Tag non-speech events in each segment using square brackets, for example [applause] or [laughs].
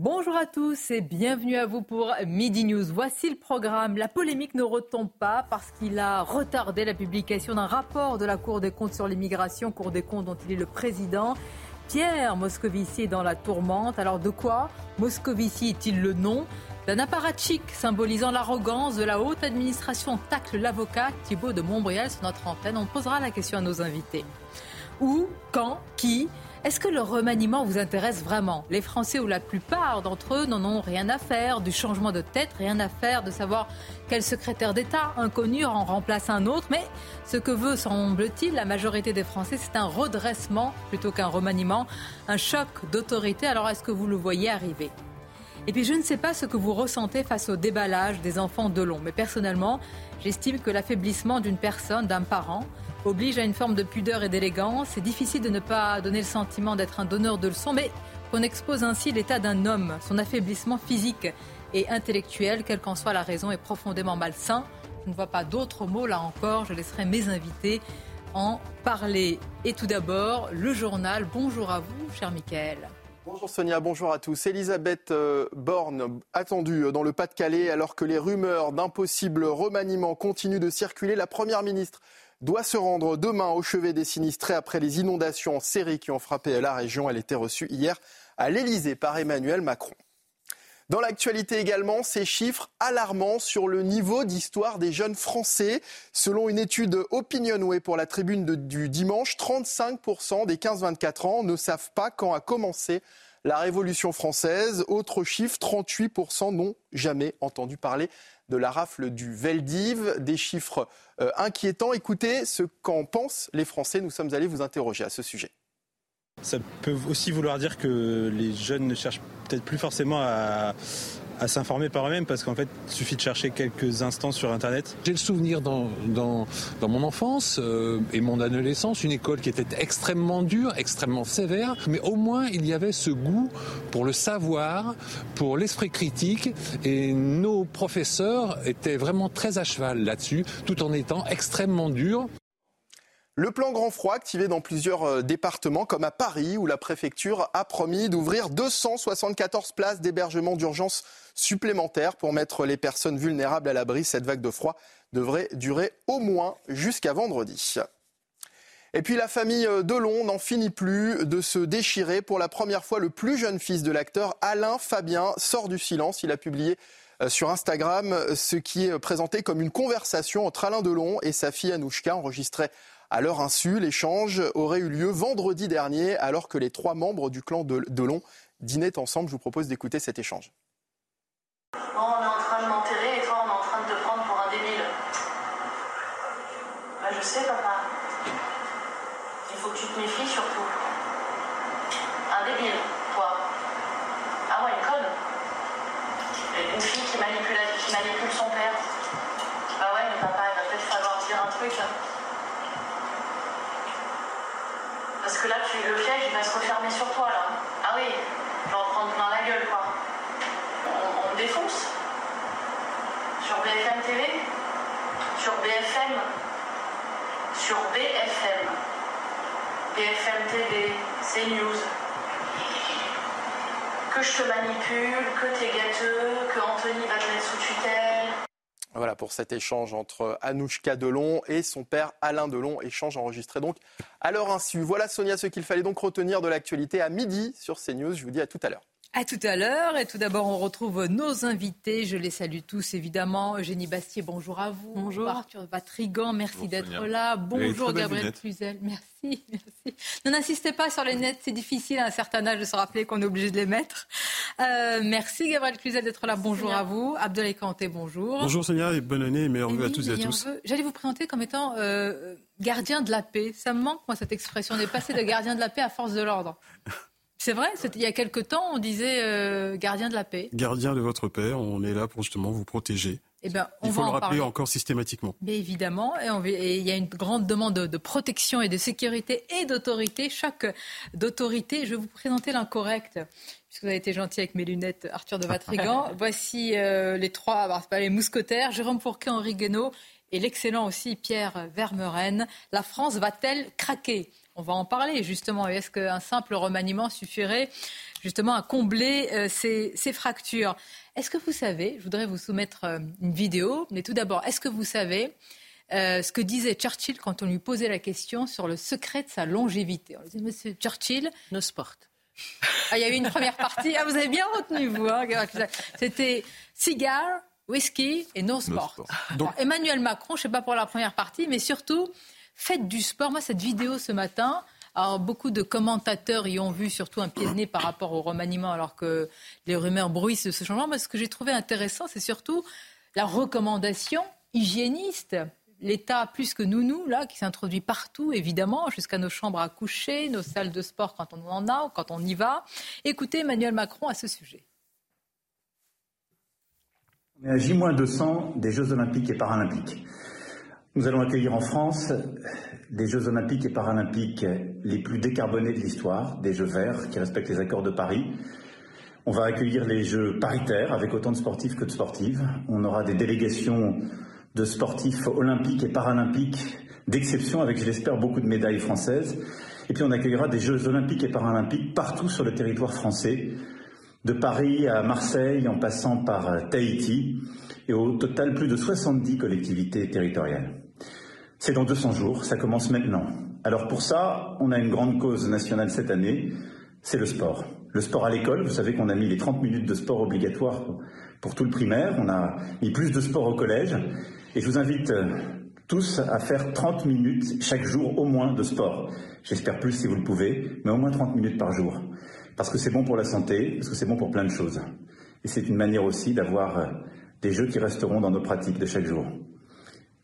Bonjour à tous et bienvenue à vous pour Midi News. Voici le programme. La polémique ne retombe pas parce qu'il a retardé la publication d'un rapport de la Cour des comptes sur l'immigration, Cour des comptes dont il est le président. Pierre Moscovici est dans la tourmente. Alors de quoi Moscovici est-il le nom d'un apparatchik symbolisant l'arrogance de la haute administration tacle l'avocat Thibault de Montbrial sur notre antenne. On posera la question à nos invités. Où, quand, qui est-ce que le remaniement vous intéresse vraiment? Les Français, ou la plupart d'entre eux, n'en ont rien à faire du changement de tête, rien à faire de savoir quel secrétaire d'État inconnu en remplace un autre. Mais ce que veut, semble-t-il, la majorité des Français, c'est un redressement plutôt qu'un remaniement, un choc d'autorité. Alors est-ce que vous le voyez arriver? Et puis je ne sais pas ce que vous ressentez face au déballage des enfants de long, mais personnellement, j'estime que l'affaiblissement d'une personne, d'un parent, oblige à une forme de pudeur et d'élégance. C'est difficile de ne pas donner le sentiment d'être un donneur de leçons, mais qu'on expose ainsi l'état d'un homme, son affaiblissement physique et intellectuel, quelle qu'en soit la raison, est profondément malsain. Je ne vois pas d'autres mots là encore. Je laisserai mes invités en parler. Et tout d'abord, le journal. Bonjour à vous, cher Michael. Bonjour Sonia, bonjour à tous. Elisabeth euh, Borne, attendue dans le Pas-de-Calais alors que les rumeurs d'un possible remaniement continuent de circuler. La Première ministre doit se rendre demain au chevet des sinistrés après les inondations en série qui ont frappé la région. Elle était reçue hier à l'Elysée par Emmanuel Macron. Dans l'actualité également, ces chiffres alarmants sur le niveau d'histoire des jeunes Français. Selon une étude Opinionway pour la tribune du dimanche, 35% des 15-24 ans ne savent pas quand a commencé la Révolution française. Autre chiffre, 38% n'ont jamais entendu parler de la rafle du Veldiv. Des chiffres euh, inquiétants. Écoutez ce qu'en pensent les Français. Nous sommes allés vous interroger à ce sujet. Ça peut aussi vouloir dire que les jeunes ne cherchent peut-être plus forcément à, à s'informer par eux-mêmes parce qu'en fait, il suffit de chercher quelques instants sur Internet. J'ai le souvenir dans, dans, dans mon enfance euh, et mon adolescence, une école qui était extrêmement dure, extrêmement sévère, mais au moins il y avait ce goût pour le savoir, pour l'esprit critique et nos professeurs étaient vraiment très à cheval là-dessus, tout en étant extrêmement durs. Le plan grand froid activé dans plusieurs euh, départements comme à Paris où la préfecture a promis d'ouvrir 274 places d'hébergement d'urgence supplémentaires pour mettre les personnes vulnérables à l'abri. Cette vague de froid devrait durer au moins jusqu'à vendredi. Et puis la famille euh, Delon n'en finit plus de se déchirer. Pour la première fois, le plus jeune fils de l'acteur, Alain Fabien, sort du silence. Il a publié euh, sur Instagram ce qui est présenté comme une conversation entre Alain Delon et sa fille Anouchka enregistrée à leur insu, l'échange aurait eu lieu vendredi dernier alors que les trois membres du clan de Delon dînaient ensemble. Je vous propose d'écouter cet échange. on est en train de m'enterrer et toi on est en train de te prendre pour un débile. Bah, je sais papa. Il faut que tu te méfies surtout. Un débile, toi. Ah ouais, une conne. Une fille qui manipule, qui manipule son père. Bah ouais, mais papa, il va peut-être falloir dire un truc. Parce que là, tu, le piège, il va se refermer sur toi, là. Ah oui, je vais en prendre plein la gueule, quoi. On, me défonce. Sur BFM TV, sur BFM, sur BFM, BFM TV, CNews. Que je te manipule, que t'es gâteux, que Anthony va te mettre sous tutelle. Voilà pour cet échange entre Anouchka Delon et son père Alain Delon, échange enregistré donc à leur insu. Voilà Sonia ce qu'il fallait donc retenir de l'actualité à midi sur CNews. Je vous dis à tout à l'heure. À tout à l'heure. Et tout d'abord, on retrouve nos invités. Je les salue tous, évidemment. Eugénie Bastier, bonjour à vous. Bonjour. Arthur Vatrigan, merci d'être là. Bonjour, Gabriel Cluzel. Merci, merci. Ne n'insistez pas sur les nets, c'est difficile à un certain âge de se rappeler qu'on est obligé de les mettre. Euh, merci, Gabriel Cluzel, d'être là. Bonjour à vous. Abdoulaye Kanté, bonjour. Bonjour, Sonia, et bonne année et meilleurs vœux à tous et à tous. J'allais vous présenter comme étant euh, gardien de la paix. Ça me manque, moi, cette expression. On est passé de gardien de la paix à force de l'ordre. C'est vrai, il y a quelque temps, on disait euh, gardien de la paix. Gardien de votre père, on est là pour justement vous protéger. Eh ben, on il faut va le rappeler parler. encore systématiquement. Mais évidemment, et, il y a une grande demande de, protection et de sécurité et d'autorité. Chaque d'autorité, je vais vous présenter l'incorrect, puisque vous avez été gentil avec mes lunettes, Arthur de Vatrigan. [laughs] Voici euh, les trois, bah, pas les mousquetaires, Jérôme Fourquet, Henri Guénaud et l'excellent aussi Pierre Vermeren. La France va-t-elle craquer? On va en parler justement. Est-ce qu'un simple remaniement suffirait justement à combler euh, ces, fractures? Est-ce que vous savez, je voudrais vous soumettre euh, une vidéo, mais tout d'abord, est-ce que vous savez euh, ce que disait Churchill quand on lui posait la question sur le secret de sa longévité? On lui disait, Monsieur Churchill, no sport. Ah, il y a eu une première partie. Ah, vous avez bien retenu, vous. Hein, C'était cigare, whisky et no sport. Donc... Emmanuel Macron, je ne sais pas pour la première partie, mais surtout Faites du sport. Moi, cette vidéo ce matin, alors, beaucoup de commentateurs y ont vu surtout un pied de nez par rapport au remaniement, alors que les rumeurs bruissent de ce changement. Mais ce que j'ai trouvé intéressant, c'est surtout la recommandation hygiéniste. L'État plus que nous, là, qui s'introduit partout, évidemment, jusqu'à nos chambres à coucher, nos salles de sport quand on en a ou quand on y va. Écoutez Emmanuel Macron à ce sujet. On est à J-200 des Jeux Olympiques et Paralympiques. Nous allons accueillir en France des Jeux olympiques et paralympiques les plus décarbonés de l'histoire, des Jeux verts qui respectent les accords de Paris. On va accueillir les Jeux paritaires avec autant de sportifs que de sportives. On aura des délégations de sportifs olympiques et paralympiques d'exception avec, je l'espère, beaucoup de médailles françaises. Et puis on accueillera des Jeux olympiques et paralympiques partout sur le territoire français, de Paris à Marseille en passant par Tahiti, et au total plus de 70 collectivités territoriales. C'est dans 200 jours, ça commence maintenant. Alors pour ça, on a une grande cause nationale cette année, c'est le sport. Le sport à l'école, vous savez qu'on a mis les 30 minutes de sport obligatoires pour tout le primaire, on a mis plus de sport au collège, et je vous invite euh, tous à faire 30 minutes chaque jour au moins de sport. J'espère plus si vous le pouvez, mais au moins 30 minutes par jour. Parce que c'est bon pour la santé, parce que c'est bon pour plein de choses. Et c'est une manière aussi d'avoir euh, des jeux qui resteront dans nos pratiques de chaque jour.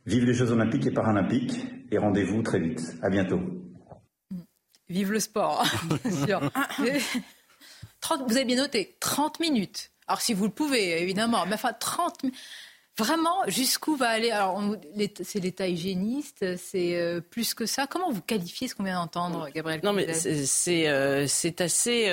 Vive les Jeux olympiques et paralympiques et rendez-vous très vite. À bientôt. Vive le sport, [laughs] bien sûr. vous avez bien noté, 30 minutes. Alors si vous le pouvez, évidemment, mais enfin 30 minutes. Vraiment, jusqu'où va aller Alors, c'est l'État hygiéniste, c'est euh, plus que ça. Comment vous qualifiez ce qu'on vient d'entendre, Gabriel Non, mais c'est euh, c'est assez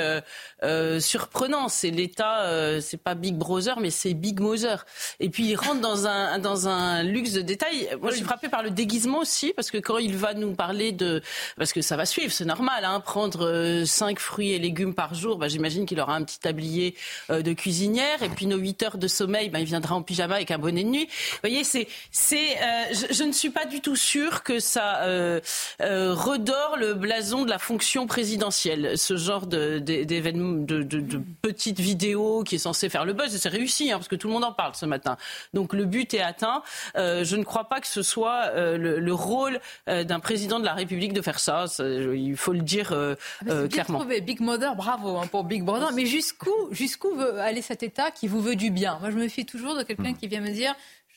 euh, surprenant. C'est l'État, c'est pas Big Brother, mais c'est Big Mother. Et puis il rentre dans un dans un luxe de détails. Moi, je suis frappée par le déguisement aussi, parce que quand il va nous parler de, parce que ça va suivre, c'est normal, hein, prendre cinq fruits et légumes par jour. Bah, j'imagine qu'il aura un petit tablier de cuisinière, et puis nos 8 heures de sommeil, bah, il viendra en pyjama avec un bonnet de nuit. Vous voyez, c'est, c'est, euh, je, ne suis pas du tout sûre que ça euh, euh, redore le blason de la fonction présidentielle. Ce genre de, d'événements, de, de, petites vidéos qui est censé faire le buzz, et c'est réussi, hein, parce que tout le monde en parle ce matin. Donc le but est atteint. je ne crois pas que ce soit le, rôle d'un président de la République de faire ça. il faut le dire ah clairement. Trouvé. Big Mother, bravo hein, pour Big Brother. Mais jusqu'où, jusqu'où veut aller cet État qui vous veut du bien? Moi, je me fie toujours de quelqu'un qui vient me dire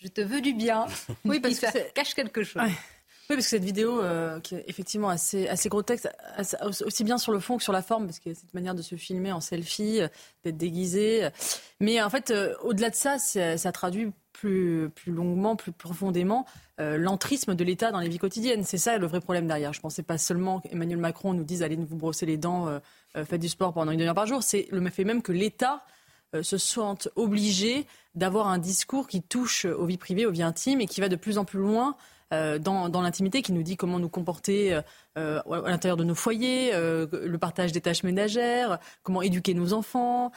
je te veux du bien. [laughs] Oui, parce que ça cache quelque chose. Oui, parce que cette vidéo, euh, qui est effectivement assez, assez grotesque, aussi bien sur le fond que sur la forme, parce que cette manière de se filmer en selfie, euh, d'être déguisé. Mais en fait, euh, au-delà de ça, ça traduit plus, plus longuement, plus profondément l'entrisme de l'État dans les vies quotidiennes. C'est ça le vrai problème derrière. Je ne pensais pas seulement qu'Emmanuel Macron nous dise allez vous brosser les dents, faites du sport pendant une demi-heure par jour. C'est le fait même que l'État se sente obligé d'avoir un discours qui touche aux vies privées, aux vies intimes et qui va de plus en plus loin euh, dans, l'intimité, qui nous dit comment nous comporter euh, euh, à l'intérieur de nos foyers, le partage des tâches ménagères, comment éduquer nos enfants,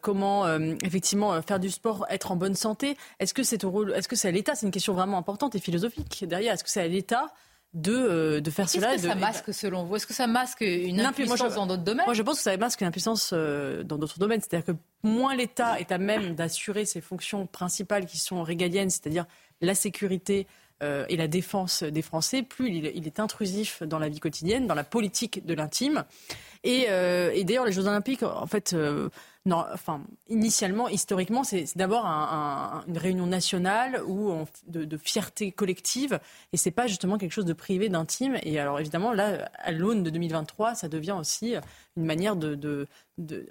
comment effectivement faire du sport, être en bonne santé. Est-ce que c'est au rôle, est-ce que c'est à l'État? C'est une question vraiment importante et philosophique derrière. Est-ce que c'est à l'État de, de faire cela. Est-ce que ça masque selon vous? Est-ce que ça masque une impuissance dans d'autres domaines? Moi, je pense que ça masque une impuissance dans d'autres domaines. C'est-à-dire que moins l'État est à même d'assurer ses fonctions principales qui sont régaliennes, c'est-à-dire la sécurité, euh, et la défense des Français, plus il, est intrusif dans la vie quotidienne, dans la politique de l'intime. Et, euh, d'ailleurs, les Jeux Olympiques, en fait, euh, non, enfin, initialement, historiquement, c'est d'abord une réunion nationale ou de, fierté collective, et c'est pas justement quelque chose de privé, d'intime. Et alors, évidemment, là, à l'aune de 2023, ça devient aussi une manière de,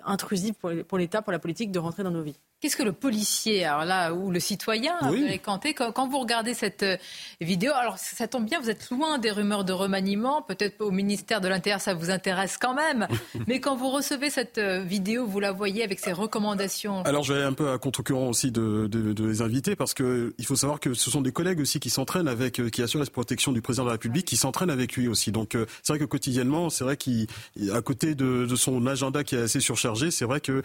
intrusive pour l'État, pour la politique, de rentrer dans nos vies. Qu'est-ce que le policier, alors là, ou le citoyen, oui. quand, vous regardez cette euh, vidéo, alors ça tombe bien, vous êtes loin des rumeurs de remaniement, peut-être au ministère de l'Intérieur ça vous intéresse quand même, [laughs] mais quand vous recevez cette euh, vidéo, vous la voyez avec ses recommandations. Alors je vais un peu à contre-courant aussi de, les inviter, parce qu'il faut savoir que ce sont des collègues aussi qui s'entraînent avec, euh, qui assurent la protection du président de la République, qui s'entraînent avec lui aussi. Donc c'est vrai que quotidiennement, c'est vrai qu'à côté de, de, son agenda qui est assez surchargé, c'est vrai que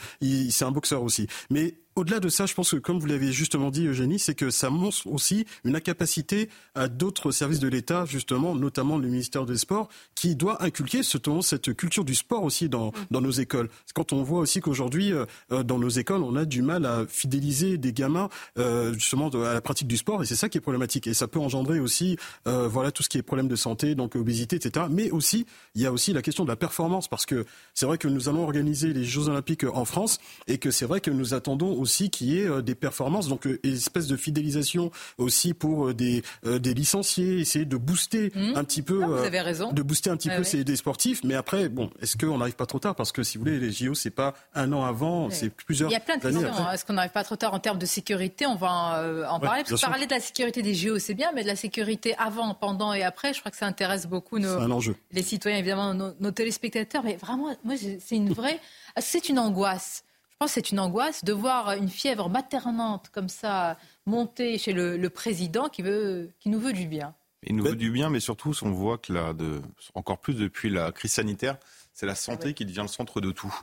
c'est un boxeur aussi. Mais au-delà de ça, je pense que, comme vous l'avez justement dit, Eugénie, c'est que ça montre aussi une incapacité à d'autres services de l'État, justement, notamment le ministère des Sports, qui doit inculquer cette culture du sport aussi dans, dans nos écoles. Quand on voit aussi qu'aujourd'hui, euh, euh, dans nos écoles, on a du mal à fidéliser des gamins, euh, justement, à la pratique du sport, et c'est ça qui est problématique. Et ça peut engendrer aussi, voilà, tout ce qui est problème de santé, donc obésité, etc. Mais aussi, il y a aussi la question de la performance, parce que c'est vrai que nous allons organiser les Jeux Olympiques en France, et que c'est vrai que nous attendons aussi qu'il y ait euh, des performances, donc euh, une espèce de fidélisation aussi pour euh, des, des licenciés, essayer de booster mmh. un petit peu, vous avez raison. de booster un petit peu ces, des sportifs. Mais après, bon, est-ce qu'on n'arrive pas trop tard? Parce que si vous voulez, les JO, c'est pas un an avant, c'est plusieurs. Il y a plein de questions. Hein. Est-ce qu'on n'arrive pas trop tard en termes de sécurité? On va en, parler. Parce que parler de la sécurité des JO, c'est bien, mais de la sécurité avant, pendant et après, je crois que ça intéresse beaucoup nos, un enjeu. les citoyens, évidemment, nos, nos téléspectateurs. Mais vraiment, moi, c'est une vraie, c'est une angoisse. Je pense que c'est une angoisse de voir une fièvre maternante comme ça monter chez le, président qui, veut, qui nous veut du bien. Il nous veut du bien, mais surtout, on voit que là, de, encore plus depuis la crise sanitaire, c'est la santé qui devient le centre de tout.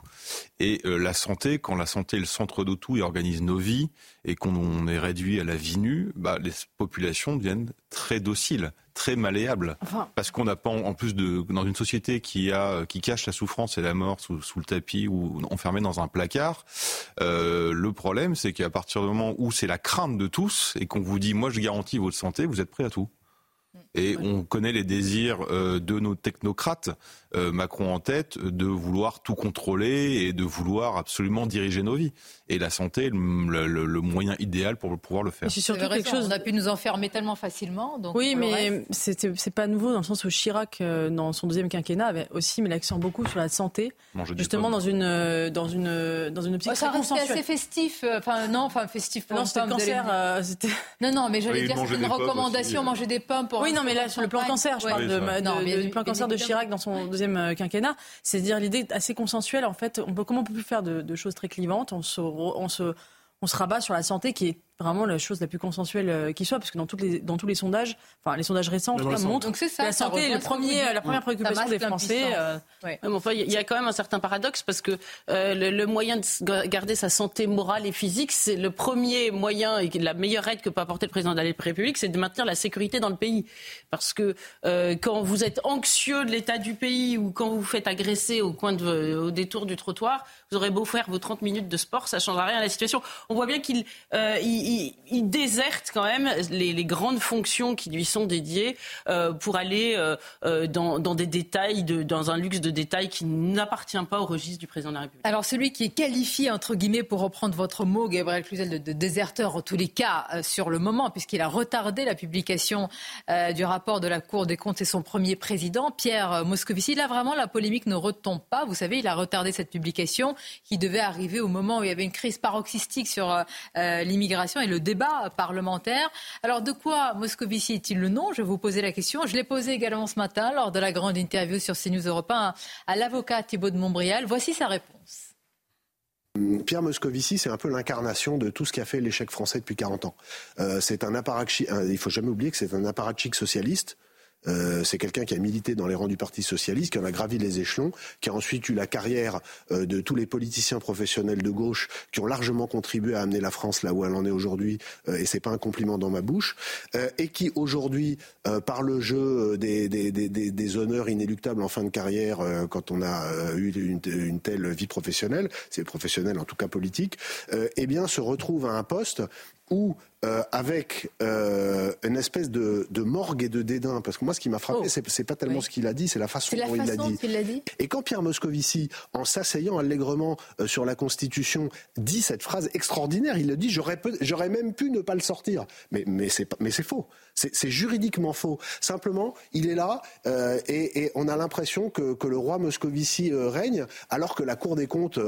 Et euh, la santé, quand la santé est le centre de tout et organise nos vies, et qu'on est réduit à la vie nue, bah, les populations deviennent très dociles, très malléables. Parce qu'on n'a pas, en plus de, dans une société qui, a, qui cache la souffrance et la mort sous, sous le tapis ou enfermée dans un placard, euh, le problème, c'est qu'à partir du moment où c'est la crainte de tous et qu'on vous dit, moi je garantis votre santé, vous êtes prêt à tout. Et on connaît les désirs euh, de nos technocrates, Macron en tête, de vouloir tout contrôler et de vouloir absolument diriger nos vies. Et la santé est le, moyen idéal pour pouvoir le faire. C'est surtout quelque chose. On a pu nous enfermer tellement facilement. Donc oui, mais c'est pas nouveau dans le sens où Chirac, euh, dans son deuxième quinquennat, avait aussi mis l'accent beaucoup sur la santé, justement dans une dans une dans une optique ça restait assez festif. Enfin non, enfin festif. non, c'était cancer. [laughs] non, non, mais j'allais dire c'est une recommandation, manger des pommes pour. Oui, non, mais là, sur le plan cancer, je parle de, du plan cancer de Chirac dans son deuxième euh, quinquennat, c'est-à-dire l'idée assez consensuelle, en fait, on peut, comment on peut plus faire de, choses très clivantes, on se rabat sur la santé qui est vraiment la chose la plus consensuelle euh, qui soit, parce que dans, toutes les, dans tous les sondages, enfin les sondages récents, montrent que la santé est le premier, la première préoccupation des Français. Euh. il y a quand même un certain paradoxe, parce que euh, le, moyen de garder sa santé morale et physique, c'est le premier moyen et la meilleure aide que peut apporter le président de la République, c'est de maintenir la sécurité dans le pays. Parce que quand vous êtes anxieux de l'état du pays ou quand vous vous faites agresser au, coin de, au détour du trottoir, vous aurez beau faire vos 30 minutes de sport, ça ne changera rien à la situation. On voit bien qu'il il, déserte quand même les, grandes fonctions qui lui sont dédiées euh, pour aller euh, euh, dans, des détails, dans un luxe de détails qui n'appartient pas au registre du président de la République. Alors celui qui est qualifié, entre guillemets, pour reprendre votre mot, Gabriel Cluzel, de déserteur en tous les cas sur le moment, puisqu'il a retardé la publication du rapport de la Cour des comptes, et son premier président, Pierre Moscovici. Là, vraiment, la polémique ne retombe pas. Vous savez, il a retardé cette publication qui devait arriver au moment où il y avait une crise paroxystique sur l'immigration et le débat parlementaire. Alors de quoi Moscovici est-il le nom? Je vais vous poser la question. Je l'ai posé également ce matin lors de la grande interview sur CNews Europe 1 à l'avocat Thibault de Montbrial. Voici sa réponse. Pierre Moscovici, c'est un peu l'incarnation de tout ce qui a fait l'échec français depuis 40 ans. Euh, c'est un apparatchik, il faut jamais oublier que c'est un apparatchik socialiste Euh, c'est quelqu'un qui a milité dans les rangs du Parti socialiste, qui en a gravi les échelons, qui a ensuite eu la carrière euh, de tous les politiciens professionnels de gauche qui ont largement contribué à amener la France là où elle en est aujourd'hui. Euh, et c'est pas un compliment dans ma bouche. Euh, et qui aujourd'hui, par le jeu des, des, des, des, honneurs inéluctables en fin de carrière, quand on a eu une, une, telle vie professionnelle, c'est professionnel en tout cas politique, eh bien se retrouve à un poste où euh, avec euh, une espèce de, morgue et de dédain, parce que moi ce qui m'a frappé, oh. c'est pas tellement ce qu'il a dit, c'est la façon dont il l'a dit. Et quand Pierre Moscovici, en s'asseyant allègrement euh, sur la Constitution, dit cette phrase extraordinaire, il le dit, j'aurais même pu ne pas le sortir, mais, mais c'est faux, c'est juridiquement faux. Simplement, il est là et, on a l'impression que, que, le roi Moscovici règne, alors que la Cour des comptes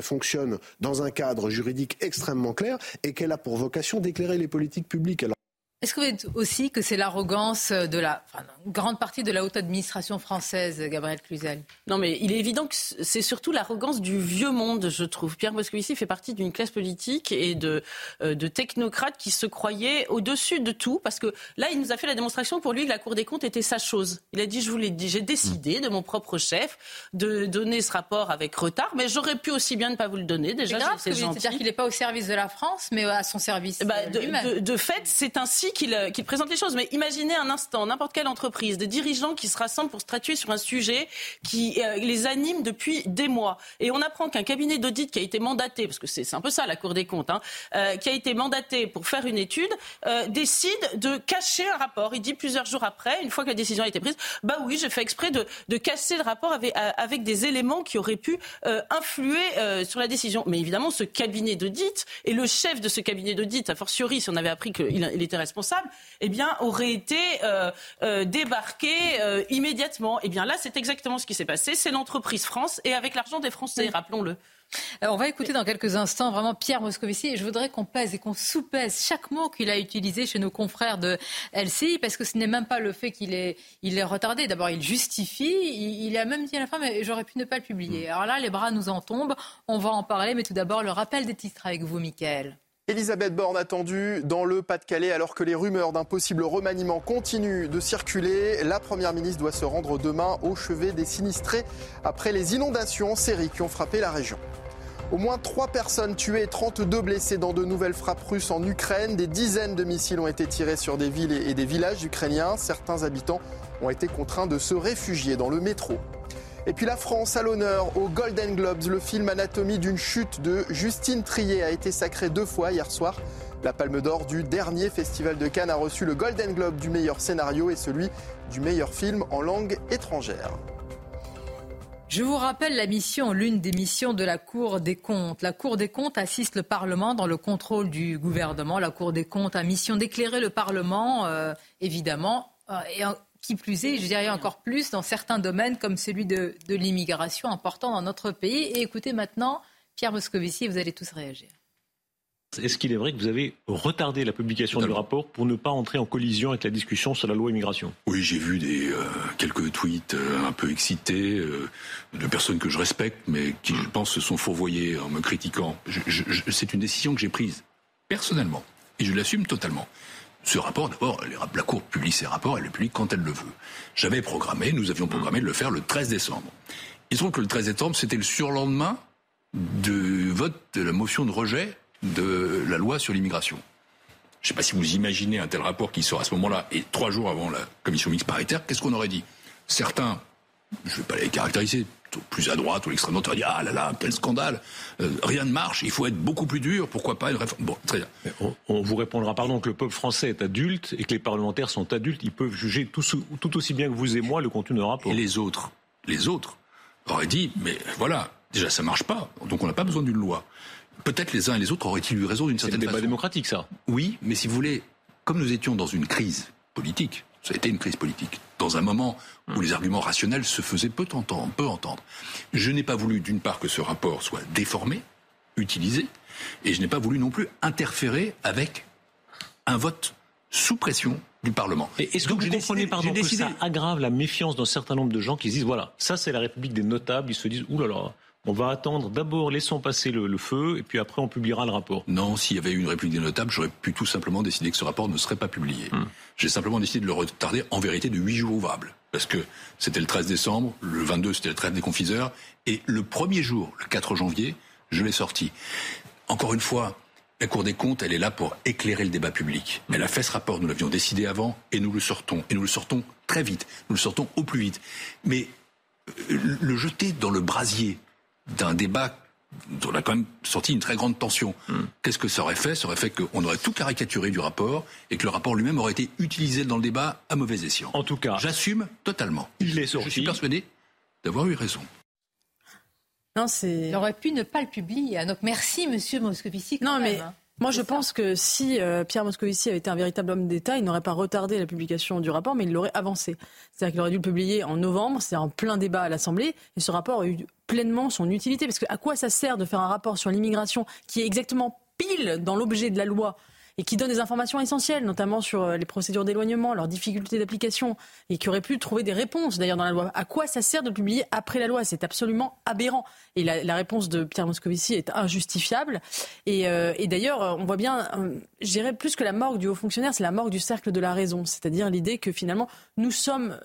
fonctionne dans un cadre juridique extrêmement clair et qu'elle a pour vocation d'éclairer les politiques publiques. Est-ce que vous dites aussi que c'est l'arrogance de la grande partie de la haute administration française, Gabriel Cluzel? Non, mais il est évident que c'est surtout l'arrogance du vieux monde, je trouve. Pierre Moscovici fait partie d'une classe politique et de, euh, de technocrates qui se croyaient au-dessus de tout, parce que là, il nous a fait la démonstration pour lui que la Cour des comptes était sa chose. Il a dit, je vous l'ai dit, j'ai décidé de mon propre chef de donner ce rapport avec retard, mais j'aurais pu aussi bien ne pas vous le donner. Déjà, c'est C'est-à-dire qu'il n'est pas au service de la France, mais à son service. Bah, de, de, fait, c'est ainsi euh, qu'il présente les choses. Mais imaginez un instant, n'importe quelle entreprise, des dirigeants qui se rassemblent pour statuer sur un sujet qui euh, les anime depuis des mois. Et on apprend qu'un cabinet d'audit qui a été mandaté, parce que c'est un peu ça la Cour des comptes, hein, euh, qui a été mandaté pour faire une étude, décide de cacher un rapport. Il dit plusieurs jours après, une fois que la décision a été prise, bah oui, j'ai fait exprès de, de casser le rapport avec, avec, des éléments qui auraient pu influer sur la décision. Mais évidemment, ce cabinet d'audit et le chef de ce cabinet d'audit, a fortiori, si on avait appris qu'il était responsable, eh bien, aurait été euh, euh, débarqué euh, immédiatement. Eh bien, là, c'est exactement ce qui s'est passé. C'est l'entreprise France et avec l'argent des Français, rappelons-le. on va écouter dans quelques instants vraiment Pierre Moscovici et je voudrais qu'on pèse et qu'on sous-pèse chaque mot qu'il a utilisé chez nos confrères de LCI parce que ce n'est même pas le fait qu'il est, il est retardé. D'abord, il justifie, il, a même dit à la fin mais j'aurais pu ne pas le publier. Mm. Alors là, les bras nous en tombent, on va en parler, mais tout d'abord le rappel des titres avec vous, Mickaël. Elisabeth Borne attendue dans le Pas-de-Calais alors que les rumeurs d'un possible remaniement continuent de circuler. La Première ministre doit se rendre demain au chevet des sinistrés après les inondations en série qui ont frappé la région. Au moins trois personnes tuées et 32 blessées dans de nouvelles frappes russes en Ukraine. Des dizaines de missiles ont été tirés sur des villes et des villages ukrainiens. Certains habitants ont été contraints de se réfugier dans le métro. Et puis la France à l'honneur aux Golden Globes. Le film Anatomie d'une chute de Justine Trier a été sacré deux fois hier soir. La Palme d'Or du dernier festival de Cannes a reçu le Golden Globe du meilleur scénario et celui du meilleur film en langue étrangère. Je vous rappelle la mission, l'une des missions de la Cour des comptes. La Cour des comptes assiste le Parlement dans le contrôle du gouvernement. La Cour des comptes a mission d'éclairer le Parlement, euh, évidemment. Euh, qui plus est, je dirais encore plus dans certains domaines comme celui de, l'immigration important dans notre pays. Et écoutez maintenant Pierre Moscovici, vous allez tous réagir. Est-ce qu'il est vrai que vous avez retardé la publication du rapport pour ne pas entrer en collision avec la discussion sur la loi immigration? Oui, j'ai vu des, euh, quelques tweets euh, un peu excités euh, de personnes que je respecte, mais qui, je pense, se sont fourvoyées en me critiquant. c'est une décision que j'ai prise personnellement, et je l'assume totalement. Ce rapport, d'abord, la Cour publie ses rapports, elle le publie quand elle le veut. J'avais programmé, nous avions programmé de le faire le 13 décembre. Il se trouve que le 13 décembre, c'était le surlendemain du vote de la motion de rejet de la loi sur l'immigration. Je ne sais pas si vous imaginez un tel rapport qui sort à ce moment-là et trois jours avant la commission mixte paritaire, qu'est-ce qu'on aurait dit? Certains, je ne vais pas les caractériser, plus à droite ou l'extrême droite, on dit ah là là, quel scandale, euh, rien ne marche, il faut être beaucoup plus dur, pourquoi pas une réforme Bon, très bien. On, vous répondra, pardon, que le peuple français est adulte et que les parlementaires sont adultes, ils peuvent juger tout, tout aussi bien que vous et moi le contenu d'un rapport. Et les autres, les autres auraient dit, mais voilà, déjà ça marche pas, donc on n'a pas besoin d'une loi. Peut-être les uns et les autres auraient-ils eu raison d'une certaine façon. C'est un débat démocratique, ça. Oui, mais si vous voulez, comme nous étions dans une crise politique, ça a été une crise politique, dans un moment où les arguments rationnels se faisaient peu entendre. Peu entendre. Je n'ai pas voulu, d'une part, que ce rapport soit déformé, utilisé, et je n'ai pas voulu non plus interférer avec un vote sous pression du Parlement. Est-ce que vous comprenez, pardon, que ça aggrave la méfiance d'un certain nombre de gens qui se disent, voilà, ça c'est la République des notables, ils se disent, oulala, là là, on va attendre d'abord, laissons passer le, feu, et puis après on publiera le rapport. Non, s'il y avait eu une République des notables, j'aurais pu tout simplement décider que ce rapport ne serait pas publié. Hmm. J'ai simplement décidé de le retarder en vérité de huit jours ouvrables. Parce que c'était le 13 décembre, le 22 c'était le 13 des confiseurs, et le premier jour, le 4 janvier, je l'ai sorti. Encore une fois, la Cour des comptes, elle est là pour éclairer le débat public. Elle a fait ce rapport, nous l'avions décidé avant, et nous le sortons. Et nous le sortons très vite. Nous le sortons au plus vite. Mais euh, le jeter dans le brasier d'un débat on a quand même sorti une très grande tension. Hmm. Qu'est-ce que ça aurait fait? Ça aurait fait qu'on aurait tout caricaturé du rapport et que le rapport lui-même aurait été utilisé dans le débat à mauvais escient. En tout cas, j'assume totalement. Il est sorti. Je suis persuadé d'avoir eu raison. Non, c'est. Il aurait pu ne pas le publier. Donc merci, Monsieur Moscovici. Non, mais. Moi, je pense que si euh, Pierre Moscovici avait été un véritable homme d'État, il n'aurait pas retardé la publication du rapport, mais il l'aurait avancé. C'est-à-dire qu'il aurait dû le publier en novembre, c'est en plein débat à l'Assemblée, et ce rapport a eu pleinement son utilité. Parce que à quoi ça sert de faire un rapport sur l'immigration qui est exactement pile dans l'objet de la loi et qui donne des informations essentielles, notamment sur euh, les procédures d'éloignement, leurs difficultés d'application, et qui aurait pu trouver des réponses d'ailleurs dans la loi. À quoi ça sert de publier après la loi? C'est absolument aberrant. Et la, réponse de Pierre Moscovici est injustifiable. Et, euh, d'ailleurs, euh, on voit bien, je dirais plus que la morgue du haut fonctionnaire, c'est la morgue du cercle de la raison. C'est-à-dire l'idée que finalement, nous sommes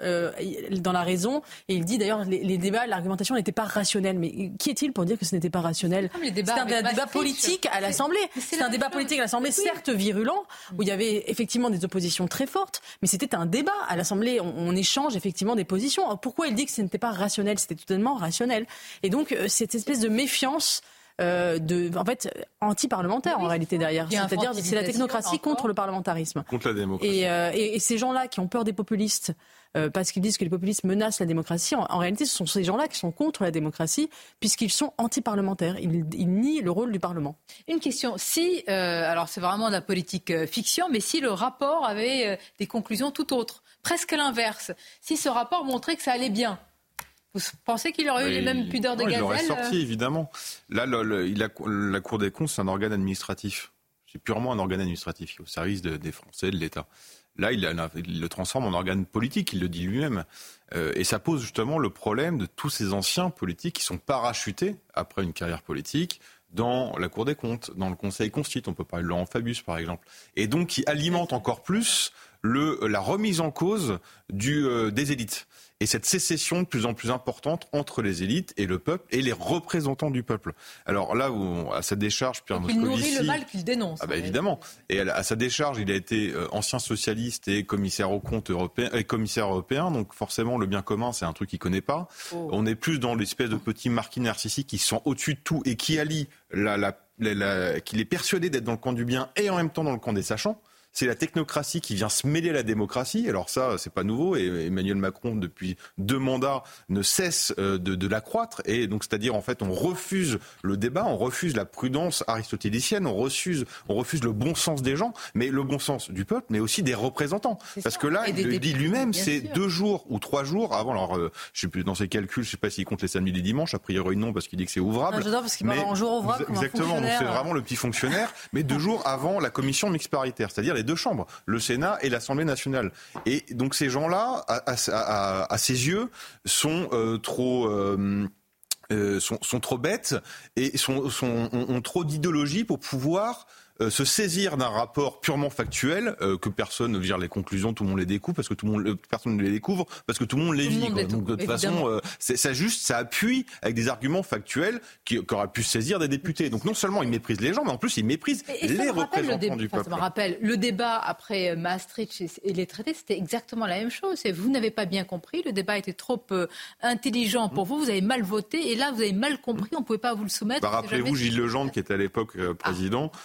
dans la raison. Et il dit d'ailleurs, les, débats, l'argumentation n'était pas rationnelle. Mais qui est-il pour dire que ce n'était pas rationnel? C'est un débat politique à l'Assemblée. C'est un débat politique à l'Assemblée, certes virulent, où il y avait effectivement des oppositions très fortes, mais c'était un débat. À l'Assemblée, on, échange effectivement des positions. Pourquoi il dit que ce n'était pas rationnel? C'était totalement rationnel. Et donc, euh, cette espèce de méfiance euh, de, en fait, anti-parlementaire en réalité derrière. C'est-à-dire, c'est la technocratie contre le parlementarisme. Contre la démocratie. Et, euh, et, et ces gens-là qui ont peur des populistes, euh, parce qu'ils disent que les populistes menacent la démocratie. En, réalité, ce sont ces gens-là qui sont contre la démocratie, puisqu'ils sont anti-parlementaires. Ils, nient le rôle du Parlement. Une question. Si, euh, alors c'est vraiment de la politique euh, fiction, mais si le rapport avait des conclusions tout autres, presque l'inverse, si ce rapport montrait que ça allait bien, vous pensez qu'il aurait eu les mêmes pudeurs de gazelle Il aurait sorti, évidemment. Là, la Cour des comptes, c'est un organe administratif. C'est purement un organe administratif au service des Français, de l'État. Là, il, le transforme en organe politique, il le dit lui-même. Euh, et ça pose justement le problème de tous ces anciens politiques qui sont parachutés après une carrière politique dans la Cour des comptes, dans le Conseil constitue. On peut parler de Laurent Fabius, par exemple. Et donc qui alimente encore plus la remise en cause euh, des élites et cette sécession de plus en plus importante entre les élites et le peuple et les représentants du peuple. Alors là, où, à sa décharge, Pierre Moscovici... Il nourrit le mal qu'il dénonce. Ah bah, évidemment. Et à, sa décharge, il a été euh, ancien socialiste et commissaire au compte européen, et commissaire européen. Donc forcément, le bien commun, c'est un truc qu'il connaît pas. Oh. On est plus dans l'espèce de petit marquis narcissique qui sont au-dessus de tout et qui allie la, la, la, qu'il est persuadé d'être dans le camp du bien et en même temps dans le camp des sachants c'est la technocratie qui vient se mêler à la démocratie. Alors ça, c'est pas nouveau. Et Emmanuel Macron, depuis deux mandats, ne cesse euh, de, de l'accroître. Et donc, c'est-à-dire, en fait, on refuse le débat, on refuse la prudence aristotélicienne, on refuse, on refuse le bon sens des gens, mais le bon sens du peuple, mais aussi des représentants. Parce que là, il le dit lui-même, c'est deux jours ou trois jours avant. Alors, euh, je sais plus dans ses calculs, je sais pas s'il compte les samedis et les dimanches. A priori, non, parce qu'il dit que c'est ouvrable. Non, parce qu'il parle en jour ouvrable. Exactement. C'est vraiment le petit fonctionnaire, mais deux jours avant la commission mixte paritaire, c'est-à-dire les deux chambres, le Sénat et l'Assemblée nationale. Et donc ces gens-là, à, ses yeux, sont euh, trop... Euh, euh, sont, trop bêtes et sont ont trop d'idéologie pour pouvoir euh, se saisir d'un rapport purement factuel euh, que personne ne dire les conclusions, tout le monde les découvre parce que tout le monde, personne ne les découvre parce que tout le monde les vit. Donc de toute façon, euh, ça juste, ça appuie avec des arguments factuels qui, qui auraient pu saisir des députés. Donc non seulement ils méprisent les gens, mais en plus ils méprisent les représentants du peuple. Ça me rappelle le débat après Maastricht et les traités, c'était exactement la même chose. Et vous n'avez pas bien compris, le débat était trop intelligent pour vous, vous avez mal voté et là vous avez mal compris, on ne pouvait pas vous le soumettre. Bah, rappelez-vous Gilles Legendre qui était à l'époque président, ah.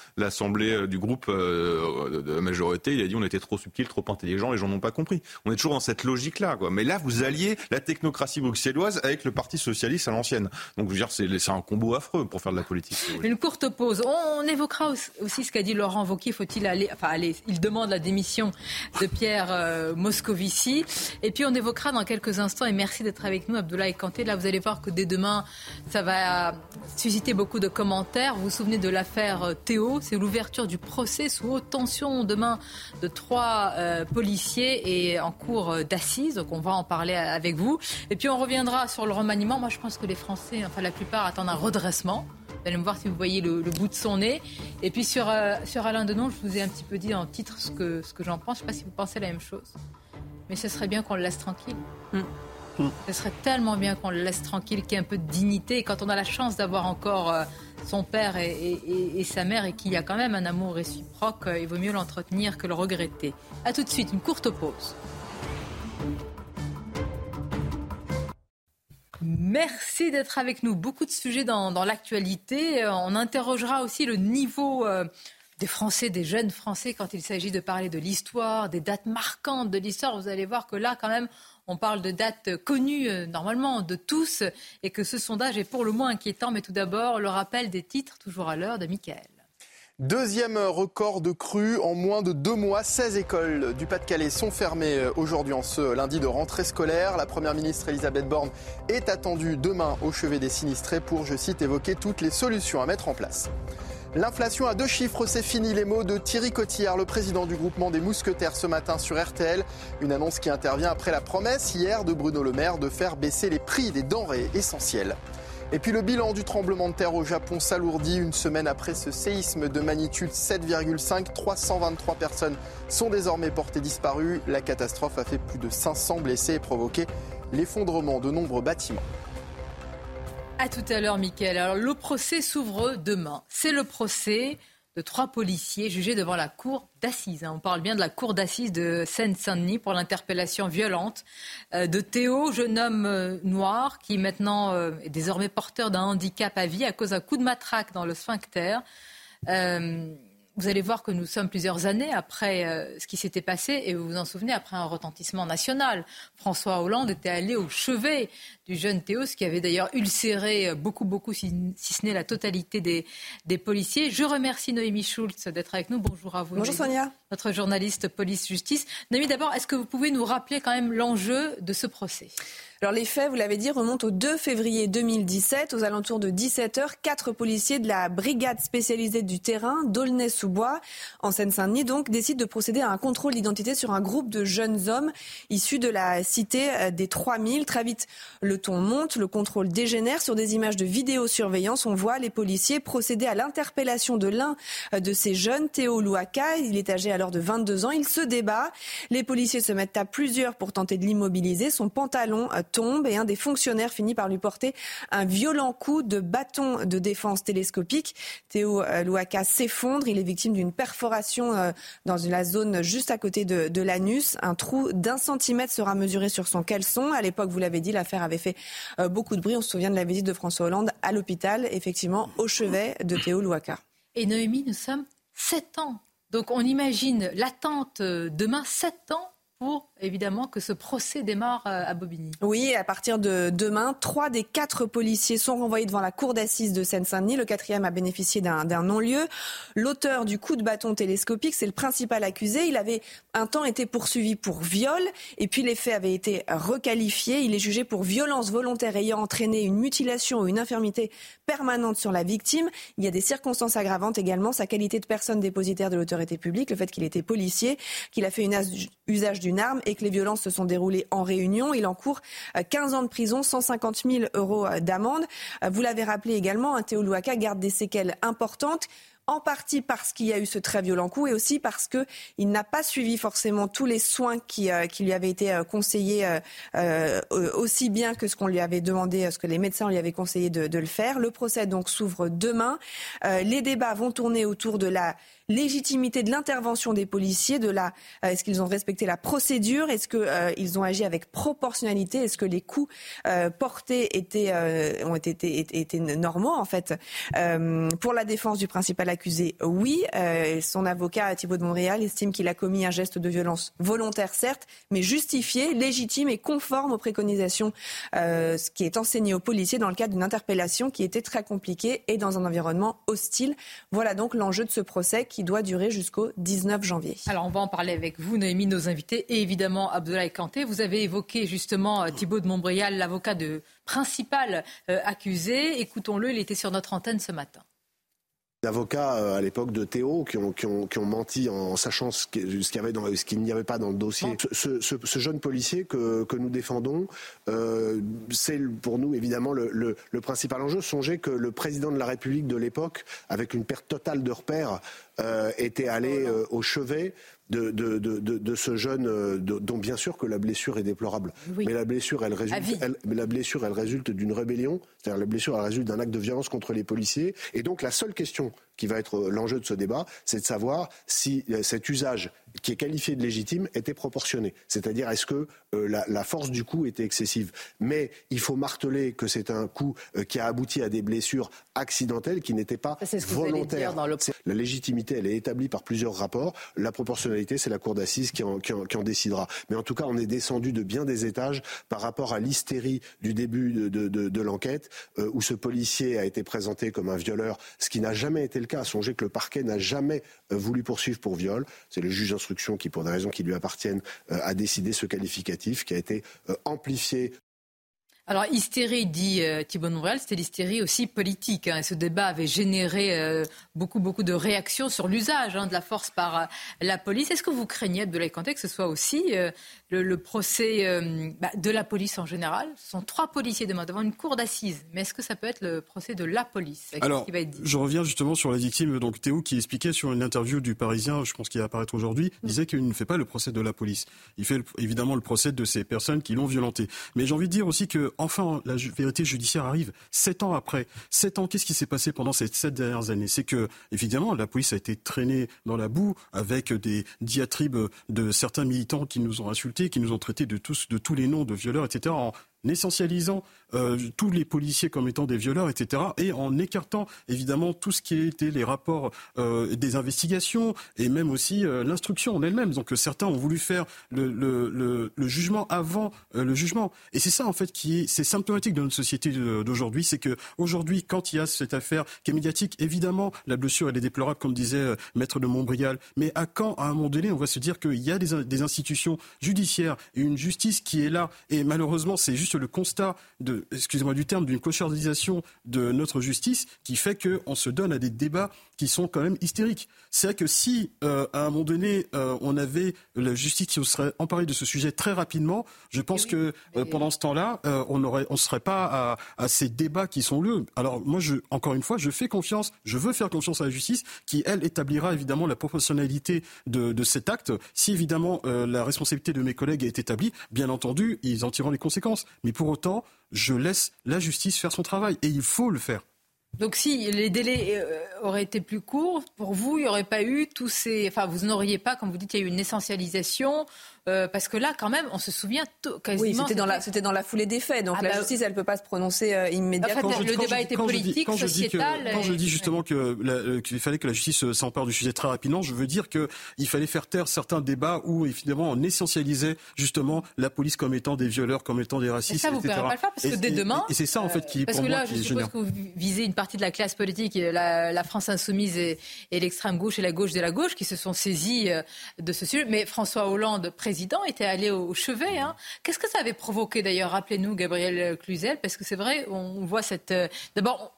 Euh, du groupe euh, de la majorité, il a dit on était trop subtil, trop intelligent, les gens n'ont pas compris. On est toujours dans cette logique-là. Mais là, vous alliez la technocratie bruxelloise avec le Parti socialiste à l'ancienne. Donc, je veux dire, c'est un combo affreux pour faire de la politique. Une courte pause. On, évoquera aussi ce qu'a dit Laurent Wauquiez. Faut-il aller, enfin, aller, il demande la démission de Pierre euh, Moscovici. Et puis, on évoquera dans quelques instants, et merci d'être avec nous, Abdoulaye Kanté. Là, vous allez voir que dès demain, ça va susciter beaucoup de commentaires. Vous vous souvenez de l'affaire Théo, c'est l'ouverture l'ouverture du procès sous haute tension demain de trois euh, policiers et en cours d'assises. Donc on va en parler avec vous. Et puis on reviendra sur le remaniement. Moi je pense que les Français, enfin la plupart, attendent un redressement. Vous allez me voir si vous voyez le, bout de son nez. Et puis sur, euh, sur Alain Denon, je vous ai un petit peu dit en titre ce que, ce que j'en pense. Je ne sais pas si vous pensez la même chose. Mais ce serait bien qu'on le laisse tranquille. Mm. Ce serait tellement bien qu'on le laisse tranquille, qu'il y ait un peu de dignité. Et quand on a la chance d'avoir encore euh, son père et, sa mère et qu'il y a quand même un amour réciproque, euh, il vaut mieux l'entretenir que le regretter. A tout de suite, une courte pause. Merci d'être avec nous. Beaucoup de sujets dans, l'actualité. Euh, on interrogera aussi le niveau des Français, des jeunes Français, quand il s'agit de parler de l'histoire, des dates marquantes de l'histoire. Vous allez voir que là, quand même, on parle de dates connues euh, normalement de tous et que ce sondage est pour le moins inquiétant. Mais tout d'abord, le rappel des titres, toujours à l'heure de. Deuxième record de crue en moins de deux mois. 16 écoles du Pas-de-Calais sont fermées euh, aujourd'hui en ce lundi de rentrée scolaire. La Première ministre Elisabeth Borne est attendue demain au chevet des sinistrés pour, je cite, évoquer toutes les solutions à mettre en place. L'inflation à deux chiffres, c'est fini. Les mots de Thierry Cotillard, le président du groupement des Mousquetaires ce matin sur RTL. Une annonce qui intervient après la promesse hier de Bruno Le Maire de faire baisser les prix des denrées essentielles. Et puis le bilan du tremblement de terre au Japon s'alourdit une semaine après ce séisme de magnitude 7,5. 323 personnes sont désormais portées disparues. La catastrophe a fait plus de 500 blessés et provoqué l'effondrement de nombreux bâtiments. À tout à l'heure, Mickaël. Alors, le procès s'ouvre demain. C'est le procès de trois policiers jugés devant la cour d'assises. Hein. On parle bien de la cour d'assises de Seine-Saint-Denis pour l'interpellation violente euh, de Théo, jeune homme euh, noir qui maintenant euh, est désormais porteur d'un handicap à vie à cause d'un coup de matraque dans le sphincter vous allez voir que nous sommes plusieurs années après euh, ce qui s'était passé, et vous vous en souvenez, après un retentissement national. François Hollande était allé au chevet du jeune Théo, ce qui avait d'ailleurs ulcéré euh, beaucoup, beaucoup, si, ce n'est la totalité des, des, policiers. Je remercie Noémie Schultz d'être avec nous. Bonjour à vous. Bonjour Sonia. Notre journaliste police-justice. Noémie, d'abord, est-ce que vous pouvez nous rappeler quand même l'enjeu de ce procès? Alors les faits, vous l'avez dit, remontent au 2 février 2017. Aux alentours de 17h, quatre policiers de la brigade spécialisée du terrain d'Aulnay-sous-Bois, en Seine-Saint-Denis, donc, décident de procéder à un contrôle d'identité sur un groupe de jeunes hommes issus de la cité euh, des 3000. Très vite, le ton monte, le contrôle dégénère. Sur des images de vidéosurveillance, on voit les policiers procéder à l'interpellation de l'un euh, de ces jeunes, Théo Louaka. Il est âgé alors de 22 ans. Il se débat. Les policiers se mettent à plusieurs pour tenter de l'immobiliser. Son pantalon euh, tombe et un des fonctionnaires finit par lui porter un violent coup de bâton de défense télescopique. Théo euh, Louaka s'effondre. Il est victime d'une perforation euh, dans la zone juste à côté de, l'anus. Un trou d'un centimètre sera mesuré sur son caleçon. À l'époque, vous l'avez dit, l'affaire avait fait euh, beaucoup de bruit. On se souvient de la visite de François Hollande à l'hôpital, effectivement, au chevet de Théo Louaka. Et Noémie, nous sommes sept ans. Donc on imagine l'attente demain, sept ans pour évidemment que ce procès démarre euh, à Bobigny. Oui, à partir de demain, trois des quatre policiers sont renvoyés devant la cour d'assises de Seine-Saint-Denis. Le quatrième a bénéficié d'un non-lieu. L'auteur du coup de bâton télescopique, c'est le principal accusé. Il avait un temps été poursuivi pour viol et puis les faits avaient été requalifiés. Il est jugé pour violence volontaire ayant entraîné une mutilation ou une infirmité permanente sur la victime. Il y a des circonstances aggravantes également, sa qualité de personne dépositaire de l'autorité publique, le fait qu'il était policier, qu'il a fait usage d'une arme et que les violences se sont déroulées en réunion. Il encourt 15 euh, ans de prison, 150 000 euros euh, d'amende. Euh, vous l'avez rappelé également, un Théo Louaka garde des séquelles importantes en partie parce qu'il y a eu ce très violent coup et aussi parce qu'il n'a pas suivi forcément tous les soins qui, lui avaient été conseillés aussi bien que ce qu'on lui avait demandé, ce que les médecins lui avaient conseillé de, de le faire. Le procès donc s'ouvre demain. les débats vont tourner autour de la légitimité de l'intervention des policiers, de la euh, est-ce qu'ils ont respecté la procédure, est-ce qu'ils euh, ont agi avec proportionnalité, est-ce que les coups euh, portés étaient ont été, normaux en fait? pour la défense du principal accusé, oui, son avocat Thibault de Montréal estime qu'il a commis un geste de violence volontaire certes, mais justifié, légitime et conforme aux préconisations qui est enseigné aux policiers dans le cadre d'une interpellation qui était très compliquée et dans un environnement hostile. Voilà donc l'enjeu de ce procès qui doit durer jusqu'au 19 janvier. Alors on va en parler avec vous, Noémie, nos invités, et évidemment Abdoulaye Kanté. Vous avez évoqué justement euh, Thibault de Montbrial, l'avocat de principal euh, accusé. Écoutons-le, il était sur notre antenne ce matin. Avocats euh, à l'époque de Théo qui ont, qui ont, qui ont menti en sachant ce qu'il y avait dans, ce qu'il n'y avait pas dans le dossier. Ce, ce, ce jeune policier que, que nous défendons, euh, c'est pour nous évidemment le, le, le, principal enjeu. Songez que le président de la République de l'époque, avec une perte totale de repères, euh, était allé euh, au chevet de, de, de, de, ce jeune, euh, dont bien sûr que la blessure est déplorable. Mais la blessure, elle résulte, elle, la blessure, elle résulte d'une rébellion, c'est-à-dire la blessure, elle résulte d'un acte de violence contre les policiers. Et donc la seule question qui va être l'enjeu de ce débat, c'est de savoir si cet usage qui est qualifié de légitime était proportionné. C'est-à-dire est-ce que euh, la, la, force du coup était excessive? Mais il faut marteler que c'est un coup euh, qui a abouti à des blessures accidentelles qui n'étaient pas volontaires. La légitimité, elle est établie par plusieurs rapports. La proportionnalité, c'est la cour d'assises qui, qui, qui, en décidera. Mais en tout cas, on est descendu de bien des étages par rapport à l'hystérie du début de, de, de, de l'enquête, euh, où ce policier a été présenté comme un violeur, ce qui n'a jamais été le cas. Songez que le parquet n'a jamais voulu poursuivre pour viol. C'est le juge qui, pour des raisons qui lui appartiennent, euh, a décidé ce qualificatif qui a été euh, amplifié alors, hystérie, dit euh, Thibault Montréal, c'était l'hystérie aussi politique. Hein, ce débat avait généré euh, beaucoup, beaucoup de réactions sur l'usage hein, de la force par euh, la police. Est-ce que vous craignez, Abdoulaye Kanté, que ce soit aussi le, le, procès bah, de la police en général? Ce sont trois policiers demain devant une cour d'assises. Mais est-ce que ça peut être le procès de la police? Alors, je reviens justement sur la victime, donc Théo, qui expliquait sur une interview du Parisien, je pense qu'il va apparaître aujourd'hui, mm. disait qu'il ne fait pas le procès de la police. Il fait évidemment le procès de ces personnes qui l'ont violenté. Mais j'ai envie de dire aussi que enfin la vérité judiciaire arrive sept ans après. Sept ans, qu'est-ce qui s'est passé pendant ces sept dernières années? C'est que, évidemment, la police a été traînée dans la boue avec des diatribes de certains militants qui nous ont insultés, qui nous ont traités de tous, les noms de violeurs, etc., essentialisant euh, tous les policiers comme étant des violeurs, etc., et en écartant évidemment tout ce qui était les rapports euh, des investigations et même aussi euh, l'instruction en elle-même. Donc certains ont voulu faire le, jugement avant le jugement, et c'est ça en fait qui est c'est symptomatique de notre société d'aujourd'hui, c'est que aujourd'hui, quand il y a cette affaire qui est médiatique, évidemment la blessure elle est déplorable, comme disait maître de Montbrial, mais à quand à un moment donné on va se dire qu'il y a des, des institutions judiciaires et une justice qui est là, et malheureusement c'est juste le constat de excusez-moi du terme, d'une clochardisation de notre justice qui fait qu'on se donne à des débats qui sont quand même hystériques. C'est vrai que si, euh, à un moment donné, euh, on avait la justice qui se serait emparée de ce sujet très rapidement, je pense que euh, pendant ce temps-là, euh, on ne on serait pas à, à, ces débats qui sont lieux. Alors moi, je, encore une fois, je fais confiance, je veux faire confiance à la justice qui, elle, établira évidemment la proportionnalité de, de cet acte. Si évidemment la responsabilité de mes collègues est établie, bien entendu, ils en tireront les conséquences. Mais pour autant, je laisse la justice faire son travail et il faut le faire. Donc si les délais euh, auraient été plus courts, pour vous, il n'y aurait pas eu tous ces... Enfin, vous n'auriez pas, comme vous dites, il y a eu une essentialisation. Euh, parce que là, quand même, on se souvient quasiment. Oui, c'était dans la, c'était dans la foulée des faits. Donc ah la bah, justice, elle peut pas se prononcer euh, immédiatement. En fait, le débat était politique, quand sociétal. Je dis quand je dis justement que qu'il fallait que la justice s'empare du sujet très rapidement, je veux dire qu'il fallait faire taire certains débats où évidemment on essentialisait justement la police comme étant des violeurs, comme étant des racistes, et ça, vous ne pas le faire parce que dès demain. Et, c'est ça en fait qui, parce pour que là, moi, je suppose que vous visez une partie de la classe politique, la, la France insoumise et, et l'extrême gauche et la gauche de la gauche qui se sont saisis euh, de ce sujet. Mais François Hollande, président, était allé au chevet. Hein. Qu'est-ce que ça avait provoqué d'ailleurs Rappelez-nous, Gabriel Cluzel, parce que c'est vrai, on voit cette. Euh, d'abord,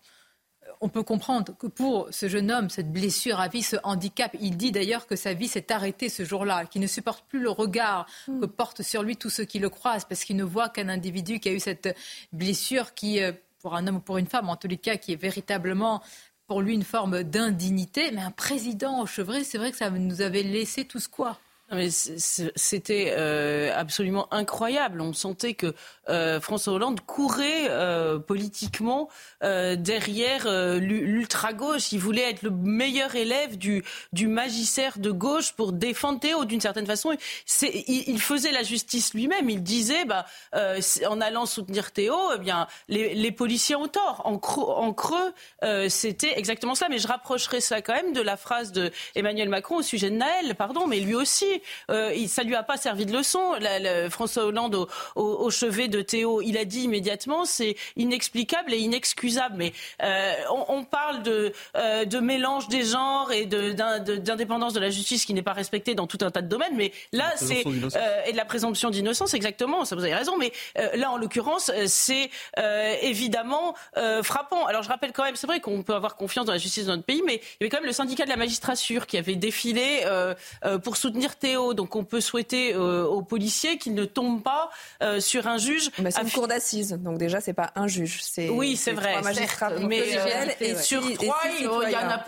on peut comprendre que pour ce jeune homme, cette blessure à vie, ce handicap, il dit d'ailleurs que sa vie s'est arrêtée ce jour-là, qu'il ne supporte plus le regard mm. que portent sur lui tous ceux qui le croisent, parce qu'il ne voit qu'un individu qui a eu cette blessure qui, euh, pour un homme ou pour une femme, en tous les cas, qui est véritablement pour lui une forme d'indignité. Mais un président au chevet, c'est vrai que ça nous avait laissé tous quoi? C'était euh, absolument incroyable. On sentait que euh, François Hollande courait euh, politiquement derrière l'ultra-gauche. Il voulait être le meilleur élève du, magistère de gauche pour défendre Théo d'une certaine façon. Il, faisait la justice lui-même. Il disait, bah, en allant soutenir Théo, eh bien, les, les, policiers ont tort. En creux, en creux c'était exactement ça. Mais je rapprocherai ça quand même de la phrase de Emmanuel Macron au sujet de Naël. Pardon, mais lui aussi Euh, ça lui a pas servi de leçon. François Hollande au, chevet de Théo, il a dit immédiatement c'est inexplicable et inexcusable. Mais euh, on, parle de, euh, de mélange des genres et d'indépendance de, la justice qui n'est pas respectée dans tout un tas de domaines. Mais là, c'est euh, et de la présomption d'innocence, exactement. Ça vous avez raison. Mais là, en l'occurrence, c'est évidemment frappant. Alors, je rappelle quand même, c'est vrai qu'on peut avoir confiance dans la justice de notre pays, mais il y avait quand même le syndicat de la magistrature qui avait défilé pour soutenir Théo. Donc, on peut souhaiter aux policiers qu'ils ne tombent pas sur un juge. Bah, c'est une cour d'assises, donc déjà c'est pas un juge. Oui, c'est vrai. mais et sur trois, il y en a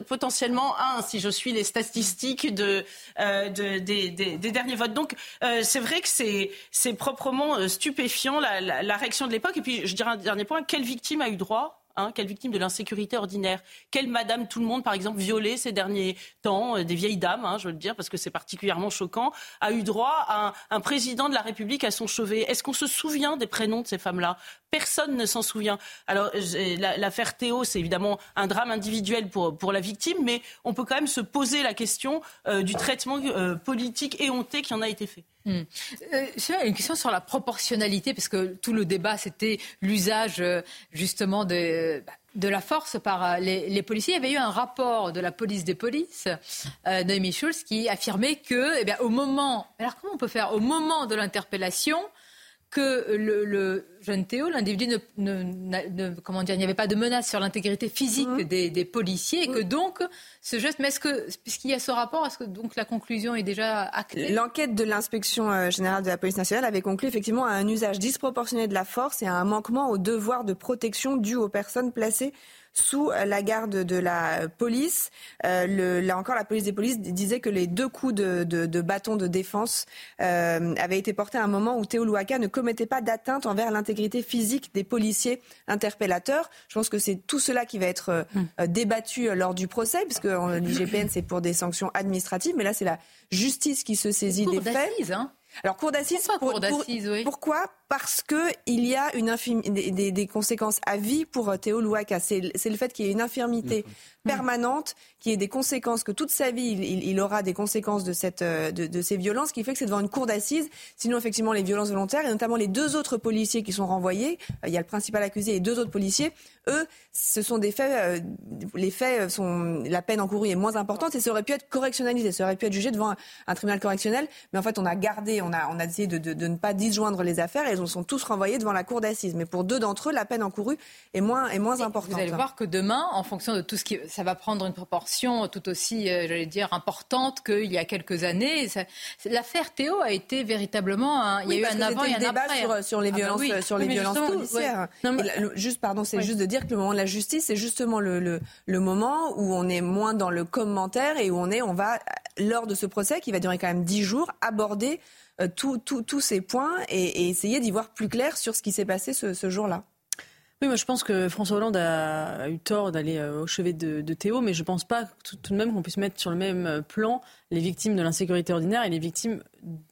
potentiellement un, si je suis les statistiques de, euh, des, derniers votes. Donc euh, c'est vrai que c'est proprement euh, stupéfiant la, la réaction de l'époque. Et puis je dirais un dernier point, quelle victime a eu droit Hein, quelle victime de l'insécurité ordinaire Quelle madame tout le monde, par exemple, violée ces derniers temps, euh, des vieilles dames, hein, je veux le dire, parce que c'est particulièrement choquant, a eu droit à un, président de la République à son chevet Est-ce qu'on se souvient des prénoms de ces femmes-là? Personne ne s'en souvient. Alors, l'affaire Théo, c'est évidemment un drame individuel pour, pour la victime, mais on peut quand même se poser la question euh, du traitement euh, politique éhonté qui en a été fait. Hmm. une question sur la proportionnalité, parce que tout le débat, c'était l'usage justement de, de la force par euh, les, policiers. Il y avait eu un rapport de la police des polices, euh, Noémie Schulz, qui affirmait que, eh bien, au moment, alors comment on peut faire, au moment de l'interpellation, que le, jeune Théo, l'individu, ne, comment dire, il n'y avait pas de menace sur l'intégrité physique mmh. des, policiers et que donc ce geste. Mais est-ce que, puisqu'il y a ce rapport, est-ce que donc la conclusion est déjà actée? L'enquête de l'inspection euh, générale de la police nationale avait conclu effectivement à un usage disproportionné de la force et à un manquement au devoir de protection dû aux personnes placées sous la garde de la police. Euh, là encore, la police des polices disait que les deux coups de, bâton de défense euh, avaient été portés à un moment où Théo Louaka ne commettait pas d'atteinte envers l'intégrité physique des policiers interpellateurs. Je pense que c'est tout cela qui va être euh, hmm. débattu lors du procès, puisque l'IGPN, c'est pour des sanctions administratives, mais là, c'est la justice qui se saisit des faits. Hein. Alors cour d'assises, pourquoi Parce que il y a une des, conséquences à vie pour euh, Théo Louaka. C'est le fait qu'il y ait une infirmité permanente, qui ait des conséquences, que toute sa vie, il, aura des conséquences de, cette, euh, de, ces violences, qui fait que c'est devant une cour d'assises. Sinon, effectivement, les violences volontaires, et notamment les deux autres policiers qui sont renvoyés, euh, il y a le principal accusé et deux autres policiers, eux, ce sont des faits, euh, les faits sont, la peine encourue est moins importante et ça aurait pu être correctionnalisé, ça aurait pu être jugé devant un, tribunal correctionnel, mais en fait, on a gardé, on a, on a essayé de, de, ne pas disjoindre les affaires et ils sont tous renvoyés devant la cour d'assises. Mais pour deux d'entre eux, la peine encourue est moins, est moins importante. Vous allez voir que demain, en fonction de tout ce qui ça va prendre une proportion tout aussi, euh, j'allais dire, importante qu'il y a quelques années. L'affaire Théo a été véritablement, il y a eu un avant et un débat après. Sur, sur les ah bah violences, sur les violences policières. juste, pardon, c'est juste de dire que le moment de la justice, c'est justement le, le, moment où on est moins dans le commentaire et où on est, on va, lors de ce procès qui va durer quand même dix jours, aborder euh, tous ces points et, essayer d'y voir plus clair sur ce qui s'est passé ce jour-là. Oui, moi je pense que François Hollande a, eu tort d'aller euh, au chevet de, Théo, mais je pense pas tout, de même qu'on puisse mettre sur le même euh, plan les victimes de l'insécurité ordinaire et les victimes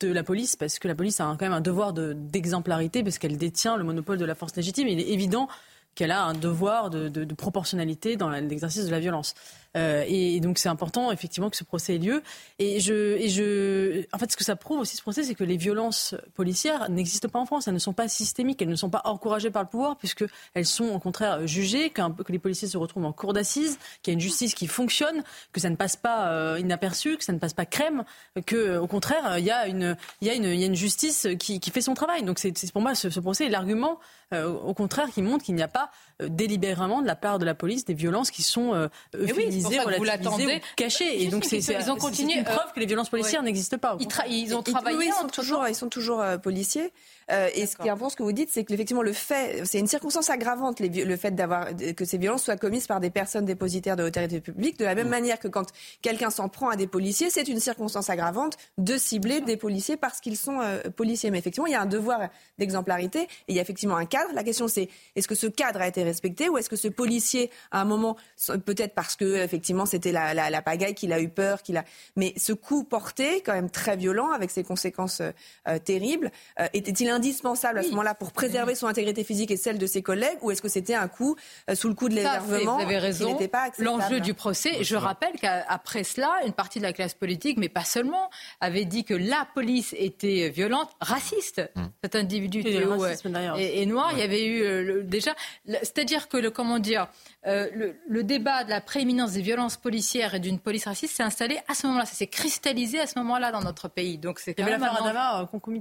de la police, parce que la police a quand même un devoir d'exemplarité, parce qu'elle détient le monopole de la force légitime. Il est évident qu'elle a un devoir de, de proportionnalité dans l'exercice de la violence. Euh, et, donc c'est important effectivement que ce procès ait lieu. Et je, en fait, ce que ça prouve aussi ce procès, c'est que les violences policières n'existent pas en France. Elles ne sont pas systémiques, elles ne sont pas encouragées par le pouvoir, puisque elles sont au contraire jugées, que les policiers se retrouvent en cour d'assises, qu'il y a une justice qui fonctionne, que ça ne passe pas euh, inaperçu, que ça ne passe pas crème, que au contraire il y a une, justice qui, qui fait son travail. Donc c'est pour moi ce, ce procès est l'argument euh, au contraire qui montre qu'il n'y a pas délibérément de la part de la police des violences qui sont euphémisées relativisé, caché. Et donc, c'est, ils ont continué. une preuve que les violences policières n'existent pas. Ils, ont travaillé. ils sont toujours, ils sont toujours euh, policiers. Euh, et ce qui est important, ce que vous dites, c'est que effectivement le fait, c'est une circonstance aggravante, le fait d'avoir que ces violences soient commises par des personnes dépositaires de l'autorité publique, de la même mm. manière que quand quelqu'un s'en prend à des policiers, c'est une circonstance aggravante de cibler des policiers parce qu'ils sont euh, policiers. Mais effectivement, il y a un devoir d'exemplarité et il y a effectivement un cadre. La question, c'est est-ce que ce cadre a été respecté ou est-ce que ce policier, à un moment, peut-être parce que effectivement c'était la, la, la, pagaille qu'il a eu peur, qu'il a, mais ce coup porté, quand même très violent, avec ses conséquences euh, terribles, euh, était-il indispensable à ce moment-là pour préserver son intégrité physique et celle de ses collègues, ou est-ce que c'était un coup euh, sous le coup de l'énervement Vous avez raison. L'enjeu du procès, je rappelle qu'après cela, une partie de la classe politique, mais pas seulement, avait dit que la police était violente, raciste. Mmh. Cet individu et, noir, il y avait eu déjà, c'est-à-dire que le comment dire, le, débat de la prééminence des violences policières et d'une police raciste s'est installé à ce moment-là, ça s'est cristallisé à ce moment-là dans notre pays. Donc c'est quand même.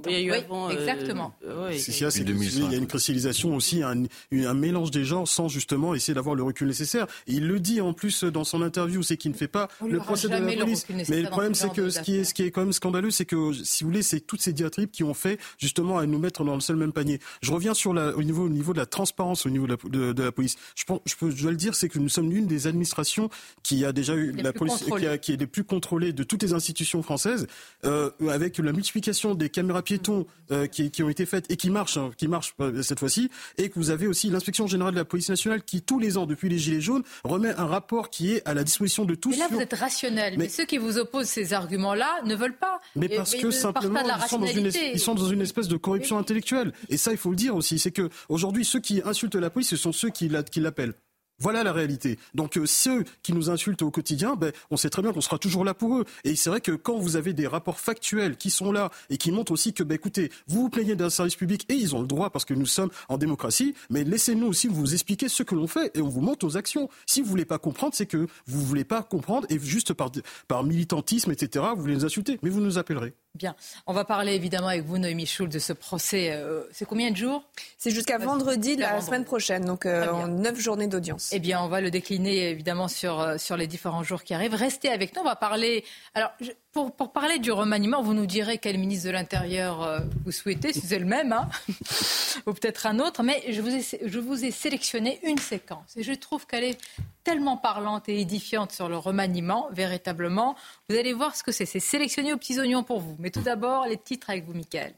Il y a eu avant, exactement. Il y a une cristallisation aussi, un, un, mélange des genres sans justement essayer d'avoir le recul nécessaire. Et il le dit en plus dans son interview, c'est qu'il ne fait pas le procès de la police. Mais le problème, c'est que ce qui, est, ce qui est quand même scandaleux, c'est que, si vous voulez, c'est toutes ces diatribes qui ont fait justement à nous mettre dans le seul même panier. Je reviens sur la, au, niveau, au niveau de la transparence au niveau de la, de, la police. Je, pense, je, peux, je dois le dire, c'est que nous sommes l'une des administrations qui a déjà eu la police, qui, a, qui, est les plus contrôlées de toutes les institutions françaises, euh, avec la multiplication des caméras piétons euh, qui, qui, ont été faites et qui marchent, hein, qui marchent euh, cette fois-ci, et que vous avez aussi l'inspection générale de la police nationale qui tous les ans, depuis les Gilets jaunes, remet un rapport qui est à la disposition de tous. Mais là, vous êtes rationnel. Mais... ceux qui vous opposent ces arguments-là ne veulent pas. Mais parce que simplement, ils sont, dans une, ils sont dans une espèce de corruption intellectuelle. Et ça, il faut le dire aussi. C'est que aujourd'hui, ceux qui insultent la police, ce sont ceux qui l'appellent. Voilà la réalité. Donc euh, ceux qui nous insultent au quotidien, ben, on sait très bien qu'on sera toujours là pour eux. Et c'est vrai que quand vous avez des rapports factuels qui sont là et qui montrent aussi que, ben, écoutez, vous vous plaignez d'un service public et ils ont le droit parce que nous sommes en démocratie, mais laissez-nous aussi vous expliquer ce que l'on fait et on vous monte aux actions. Si vous voulez pas comprendre, c'est que vous voulez pas comprendre et juste par, par militantisme, etc., vous voulez nous insulter, mais vous nous appellerez. Bien. On va parler évidemment avec vous, Noémie Schultz, de ce procès. Euh, c'est combien de jours? C'est jusqu'à vendredi de la semaine prochaine, donc euh, en neuf journées d'audience. Eh bien, on va le décliner évidemment sur, euh, sur les différents jours qui arrivent. Restez avec nous. On va parler. Alors, pour, parler du remaniement, vous nous direz quel ministre de l'Intérieur vous souhaitez, si c'est le même, hein [laughs] ou peut-être un autre. Mais je vous, ai, je vous ai sélectionné une séquence et je trouve qu'elle est tellement parlante et édifiante sur le remaniement, véritablement. Vous allez voir ce que c'est. C'est sélectionné aux petits oignons pour vous. Mais tout d'abord, les titres avec vous, Mickaël.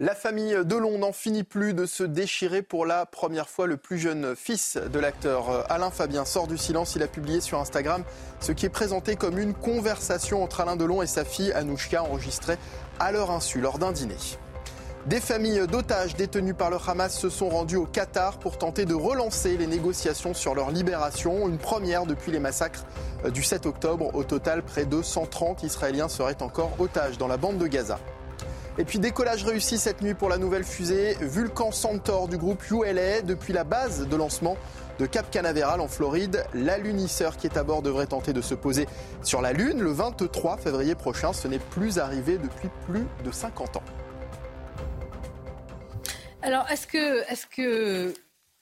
La famille Delon n'en finit plus de se déchirer pour la première fois. Le plus jeune fils de l'acteur Alain Fabien sort du silence. Il a publié sur Instagram ce qui est présenté comme une conversation entre Alain Delon et sa fille Anouchka enregistrée à leur insu lors d'un dîner. Des familles d'otages détenus par le Hamas se sont rendues au Qatar pour tenter de relancer les négociations sur leur libération, une première depuis les massacres du 7 octobre. Au total, près de 130 Israéliens seraient encore otages dans la bande de Gaza. Et puis décollage réussi cette nuit pour la nouvelle fusée Vulcan Centaur du groupe ULA depuis la base de lancement de Cap Canaveral en Floride. L'alunisseur qui est à bord devrait tenter de se poser sur la Lune le 23 février prochain. Ce n'est plus arrivé depuis plus de 50 ans. Alors, est-ce que, est que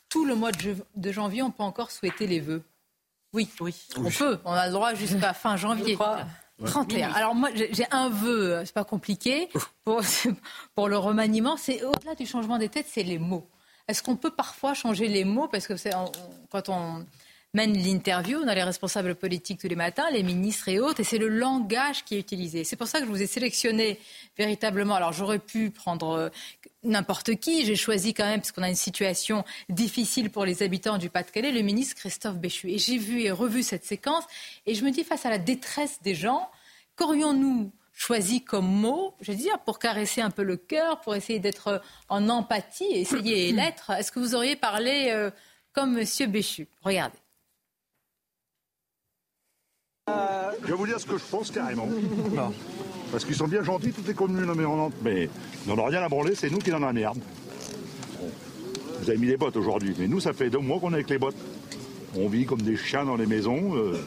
tout le mois de, janvier, on peut encore souhaiter les vœux? Oui, oui, on peut. On a le droit jusqu'à fin janvier. 31. Alors moi, j'ai un vœu, c'est pas compliqué, pour, [laughs] pour le remaniement. C'est au-delà du changement des têtes, c'est les mots. Est-ce qu'on peut parfois changer les mots? Parce que c'est quand on mène l'interview. On a les responsables politiques tous les matins, les ministres et autres, et c'est le langage qui est utilisé. C'est pour ça que je vous ai sélectionné véritablement. Alors j'aurais pu prendre euh, n'importe qui. J'ai choisi quand même, parce qu'on a une situation difficile pour les habitants du Pas-de-Calais, le ministre Christophe Béchu. Et j'ai vu et revu cette séquence, et je me dis, face à la détresse des gens, qu'aurions-nous choisi comme mot, je veux dire, pour caresser un peu le cœur, pour essayer d'être en empathie, essayer [clears throat] l'être Est-ce que vous auriez parlé euh, comme Monsieur Béchu? Regardez. Je vais vous dire ce que je pense carrément. [laughs] Parce qu'ils sont bien gentils, toutes les communes environnantes, mais on n'en a rien à branler, c'est nous qui en a la merde. Vous avez mis les bottes aujourd'hui, mais nous, ça fait deux mois qu'on est avec les bottes. On vit comme des chiens dans les maisons. Euh,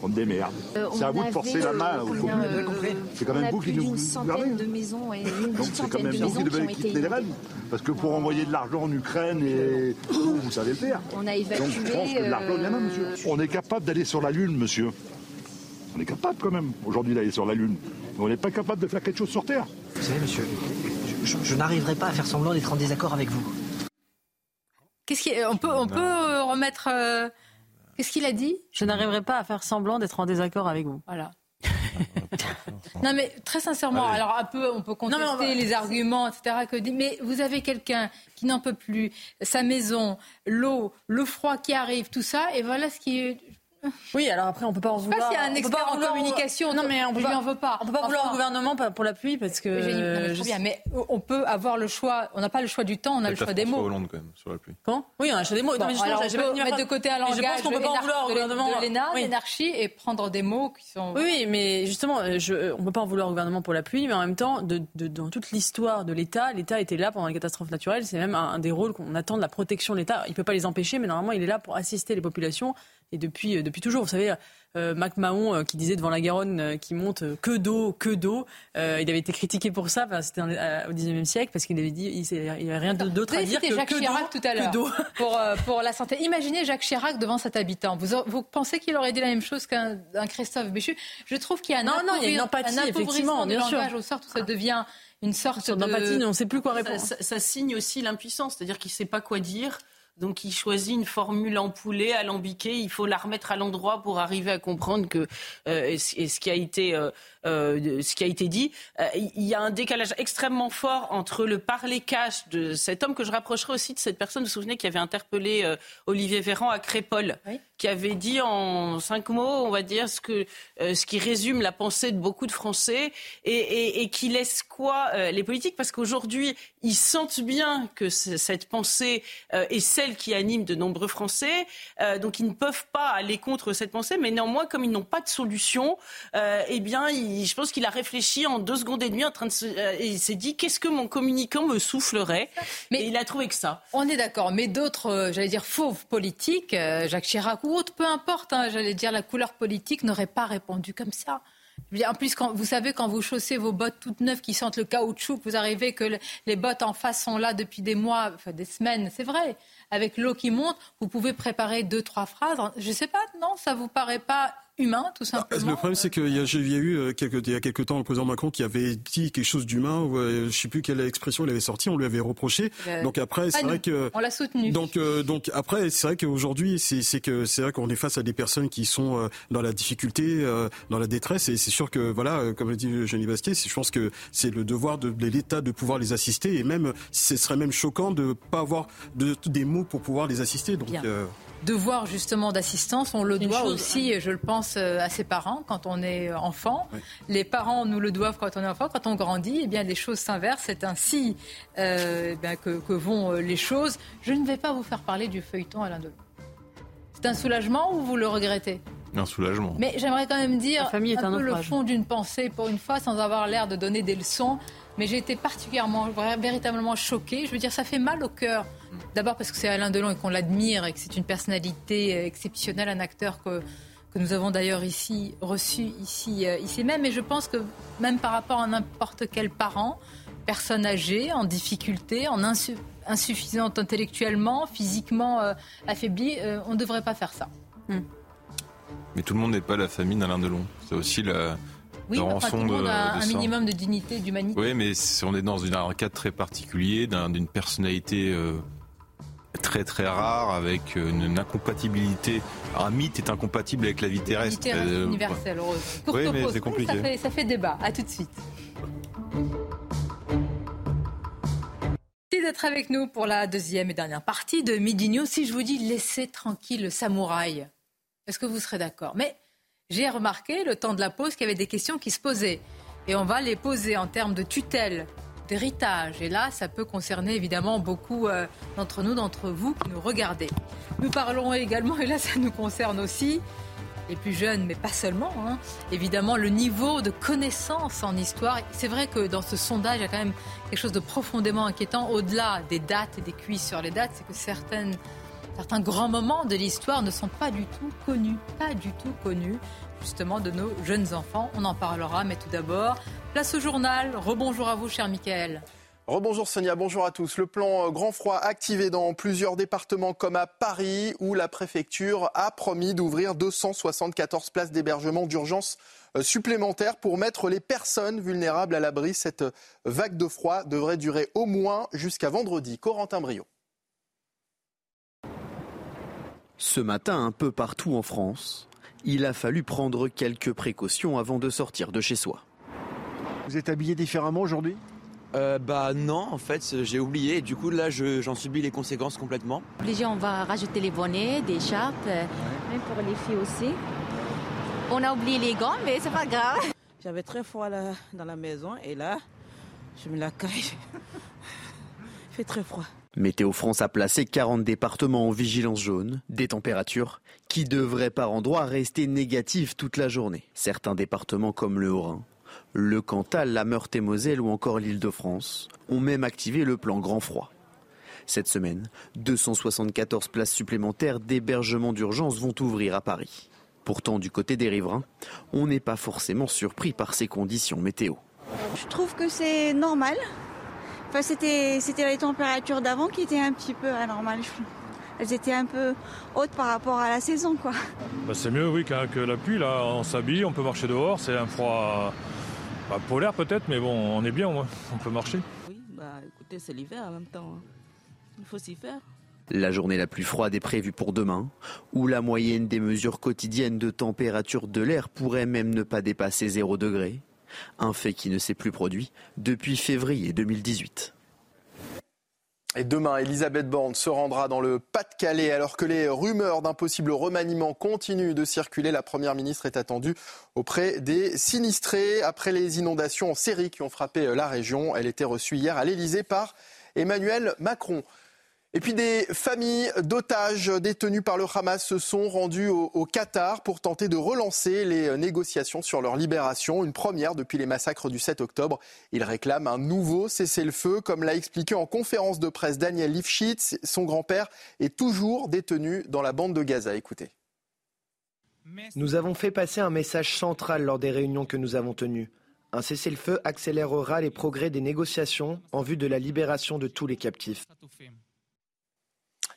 on démerde. Euh, c'est à vous de forcer la main aux communes. Euh, c'est quand même vous qui nous gouvernez. de maisons et une Donc c'est quand même vous qui devez quitter les rênes. Parce que pour envoyer de l'argent en Ukraine, et vous savez le faire. On a évacué. Donc je pense que l'argent vient là, monsieur. On est capable d'aller sur la Lune, monsieur. On est capable quand même aujourd'hui d'aller sur la Lune. Mais on n'est pas capable de faire quelque chose sur Terre. Vous savez, monsieur, je, n'arriverai pas à faire semblant d'être en désaccord avec vous. Qu'est-ce qui, on peut, on peut remettre. Euh, qu'est-ce qu'il a dit? Je n'arriverai pas à faire semblant d'être en désaccord avec vous. Voilà. [laughs] non, mais très sincèrement, alors un peu, on peut contester les arguments, etc. Que dit, mais vous avez quelqu'un qui n'en peut plus, sa maison, l'eau, le froid qui arrive, tout ça, et voilà ce qui est oui, alors après, on peut pas en vouloir. Je sais pas s'il y a un expert en communication. Non, mais on peut je pas, lui en veux pas. On peut pas vouloir au gouvernement pour la pluie parce que. Mais, je... bien, mais on peut avoir le choix. On n'a pas le choix du temps, on a le choix des mots. Hollande quand même sur la pluie. Quand Oui, on a le choix des mots. Bon, non, mais alors, on peut mettre de côté un langage. Je pense qu'on peut pas en vouloir au gouvernement. De l'ENA, l'énarchie, et prendre des mots qui sont. Oui, mais justement, je, on peut pas en vouloir au gouvernement pour la pluie, mais en même temps, de, de, dans toute l'histoire de l'État, l'État était là pendant les catastrophes naturelles. C'est même un, un des rôles qu'on attend de la protection de l'État. Il peut pas les empêcher, mais normalement, il est là pour assister les populations et depuis, euh, depuis toujours. Vous savez, euh, Mac Mahon euh, qui disait devant la Garonne euh, qui monte que d'eau, que d'eau. Il avait été critiqué pour ça, c'était au 19e siècle, parce qu'il avait dit il n'y avait rien d'autre à dire que Jacques que Chirac tout à l'heure [laughs] pour, pour la santé. Imaginez Jacques Chirac devant cet habitant. Vous, vous pensez qu'il aurait dit la même chose qu'un Christophe Béchu? Je trouve qu'il y a un, non, non, il y a une empathie, effectivement, bien sûr. au sort où ça devient une sorte d'empathie, de... on ne sait plus quoi répondre. Ça, ça, ça signe aussi l'impuissance, c'est-à-dire qu'il ne sait pas quoi dire. Donc il choisit une formule empoulée, alambiquée. Il faut la remettre à l'endroit pour arriver à comprendre que euh, et ce qui a été euh, euh, ce qui a été dit, il y a un décalage extrêmement fort entre le parler cash de cet homme que je rapprocherai aussi de cette personne. Vous vous souvenez qui avait interpellé Olivier Véran à Crépole, oui. Qui avait dit en cinq mots, on va dire ce que euh, ce qui résume la pensée de beaucoup de Français et, et, et qui laisse quoi les politiques? Parce qu'aujourd'hui ils sentent bien que cette pensée est celle qui anime de nombreux Français, donc ils ne peuvent pas aller contre cette pensée, mais néanmoins comme ils n'ont pas de solution, eh bien ils je pense qu'il a réfléchi en deux secondes et demie en train de se, euh, et il s'est dit qu'est-ce que mon communicant me soufflerait? Mais et il a trouvé que ça. On est d'accord, mais d'autres, euh, j'allais dire fauves politiques, euh, Jacques Chirac ou autre, peu importe, hein, j'allais dire la couleur politique n'aurait pas répondu comme ça. En plus, quand, vous savez, quand vous chaussez vos bottes toutes neuves qui sentent le caoutchouc, vous arrivez que le, les bottes en face sont là depuis des mois, des semaines, c'est vrai. Avec l'eau qui monte, vous pouvez préparer deux, trois phrases. Je ne sais pas, non, ça vous paraît pas humain, tout simplement. Le problème, c'est qu'il y, a, a eu quelques, il y a quelques temps le président Macron qui avait dit quelque chose d'humain. Je ne sais plus quelle expression il avait sorti. On lui avait reproché. Euh, donc après, c'est vrai que on l'a soutenu. Donc euh, donc après, c'est vrai qu'aujourd'hui, c'est, c'est que c'est vrai qu'on est face à des personnes qui sont euh, dans la difficulté, euh, dans la détresse, et c'est sûr que voilà, comme l'a dit Jenny Bastier, je pense que c'est le devoir de, de l'État de pouvoir les assister, et même ce serait même choquant de pas avoir de, des mots pour pouvoir les assister. Donc devoir justement d'assistance, on le Une doit chose, aussi, hein. je le pense, à ses parents quand on est enfant. Oui. Les parents nous le doivent quand on est enfant. Quand on grandit, eh bien, les choses s'inversent. C'est ainsi euh, eh bien, que, que, vont les choses. Je ne vais pas vous faire parler du feuilleton Alain Delon. C'est un soulagement ou vous le regrettez? Un soulagement. Mais j'aimerais quand même dire un, un peu le fond d'une pensée pour une fois, sans avoir l'air de donner des leçons. Mais j'ai été particulièrement, véritablement choquée. Je veux dire, ça fait mal au cœur. D'abord parce que c'est Alain Delon et qu'on l'admire et que c'est une personnalité exceptionnelle, un acteur que, que nous avons d'ailleurs ici reçu ici, euh, ici même. Et je pense que même par rapport à n'importe quel parent, personne âgée, en difficulté, en insu insuffisante intellectuellement, physiquement euh, affaiblie, euh, on ne devrait pas faire ça. Hmm. Mais tout le monde n'est pas la famille d'Alain Delon. C'est aussi la, oui, la enfin, rançon tout le monde de, a de un minimum de dignité, d'humanité. Oui, mais on est dans un cadre très particulier, d'une un, personnalité euh, très très rare, avec une, une, incompatibilité. Un mythe est incompatible avec la vie terrestre. Euh, universelle, heureuse. Oui, mais c'est compliqué. Ça fait, ça fait débat. À tout de suite. Merci d'être avec nous pour la deuxième et dernière partie de Midi News. Si je vous dis laissez tranquille le samouraï, est-ce que vous serez d'accord? Mais j'ai remarqué, le temps de la pause, qu'il y avait des questions qui se posaient. Et on va les poser en termes de tutelle, d'héritage. Et là, ça peut concerner évidemment beaucoup euh, d'entre nous, d'entre vous qui nous regardez. Nous parlons également, [laughs] et là, ça nous concerne aussi, les plus jeunes, mais pas seulement, hein, évidemment, le niveau de connaissance en histoire. C'est vrai que dans ce sondage, il y a quand même quelque chose de profondément inquiétant, au-delà des dates et des cuisses sur les dates, c'est que certaines certains grands moments de l'histoire ne sont pas du tout connus, pas du tout connus, justement, de nos jeunes enfants. On en parlera, mais tout d'abord, place au journal. Rebonjour à vous, cher Michael. Rebonjour Sonia, bonjour à tous. Le plan grand froid activé dans plusieurs départements comme à Paris où la préfecture a promis d'ouvrir 274 places d'hébergement d'urgence supplémentaires pour mettre les personnes vulnérables à l'abri. Cette vague de froid devrait durer au moins jusqu'à vendredi. Corentin Brio. Ce matin, un peu partout en France, il a fallu prendre quelques précautions avant de sortir de chez soi. Vous êtes habillé différemment aujourd'hui? Euh, bah non, en fait, j'ai oublié. Du coup, là, j'en subis les conséquences complètement. Obligé, on va rajouter les bonnets, des écharpes, euh, même pour les filles aussi. On a oublié les gants, mais c'est pas grave. J'avais très froid là, dans la maison et là, je me la caille. [laughs] Il fait très froid. Météo France a placé 40 départements en vigilance jaune, des températures qui devraient par endroits rester négatives toute la journée. Certains départements comme le Haut-Rhin le Cantal, la Meurthe-et-Moselle ou encore l'Île-de-France ont même activé le plan grand froid. Cette semaine, 274 places supplémentaires d'hébergement d'urgence vont ouvrir à Paris. Pourtant, du côté des riverains, on n'est pas forcément surpris par ces conditions météo. Je trouve que c'est normal. Enfin, c'était, c'était les températures d'avant qui étaient un petit peu anormales. Elles étaient un peu hautes par rapport à la saison, quoi. Bah, c'est mieux, oui, que la pluie. Là, on s'habille, on peut marcher dehors. C'est un froid pas polaire peut-être, mais bon, on est bien, on peut marcher. Oui, bah écoutez, c'est l'hiver en même temps. Hein. Il faut s'y faire. La journée la plus froide est prévue pour demain, où la moyenne des mesures quotidiennes de température de l'air pourrait même ne pas dépasser 0 degré, un fait qui ne s'est plus produit depuis février 2018. Et demain, Elisabeth Borne se rendra dans le Pas-de-Calais alors que les rumeurs d'un possible remaniement continuent de circuler. La Première ministre est attendue auprès des sinistrés après les inondations en série qui ont frappé la région. Elle était reçue hier à l'Elysée par Emmanuel Macron. Et puis des familles d'otages détenus par le Hamas se sont rendues au, Qatar pour tenter de relancer les négociations sur leur libération, une première depuis les massacres du 7 octobre. Ils réclament un nouveau cessez-le-feu, comme l'a expliqué en conférence de presse Daniel Lifshitz. Son grand-père est toujours détenu dans la bande de Gaza. Écoutez. Nous avons fait passer un message central lors des réunions que nous avons tenues. Un cessez-le-feu accélérera les progrès des négociations en vue de la libération de tous les captifs.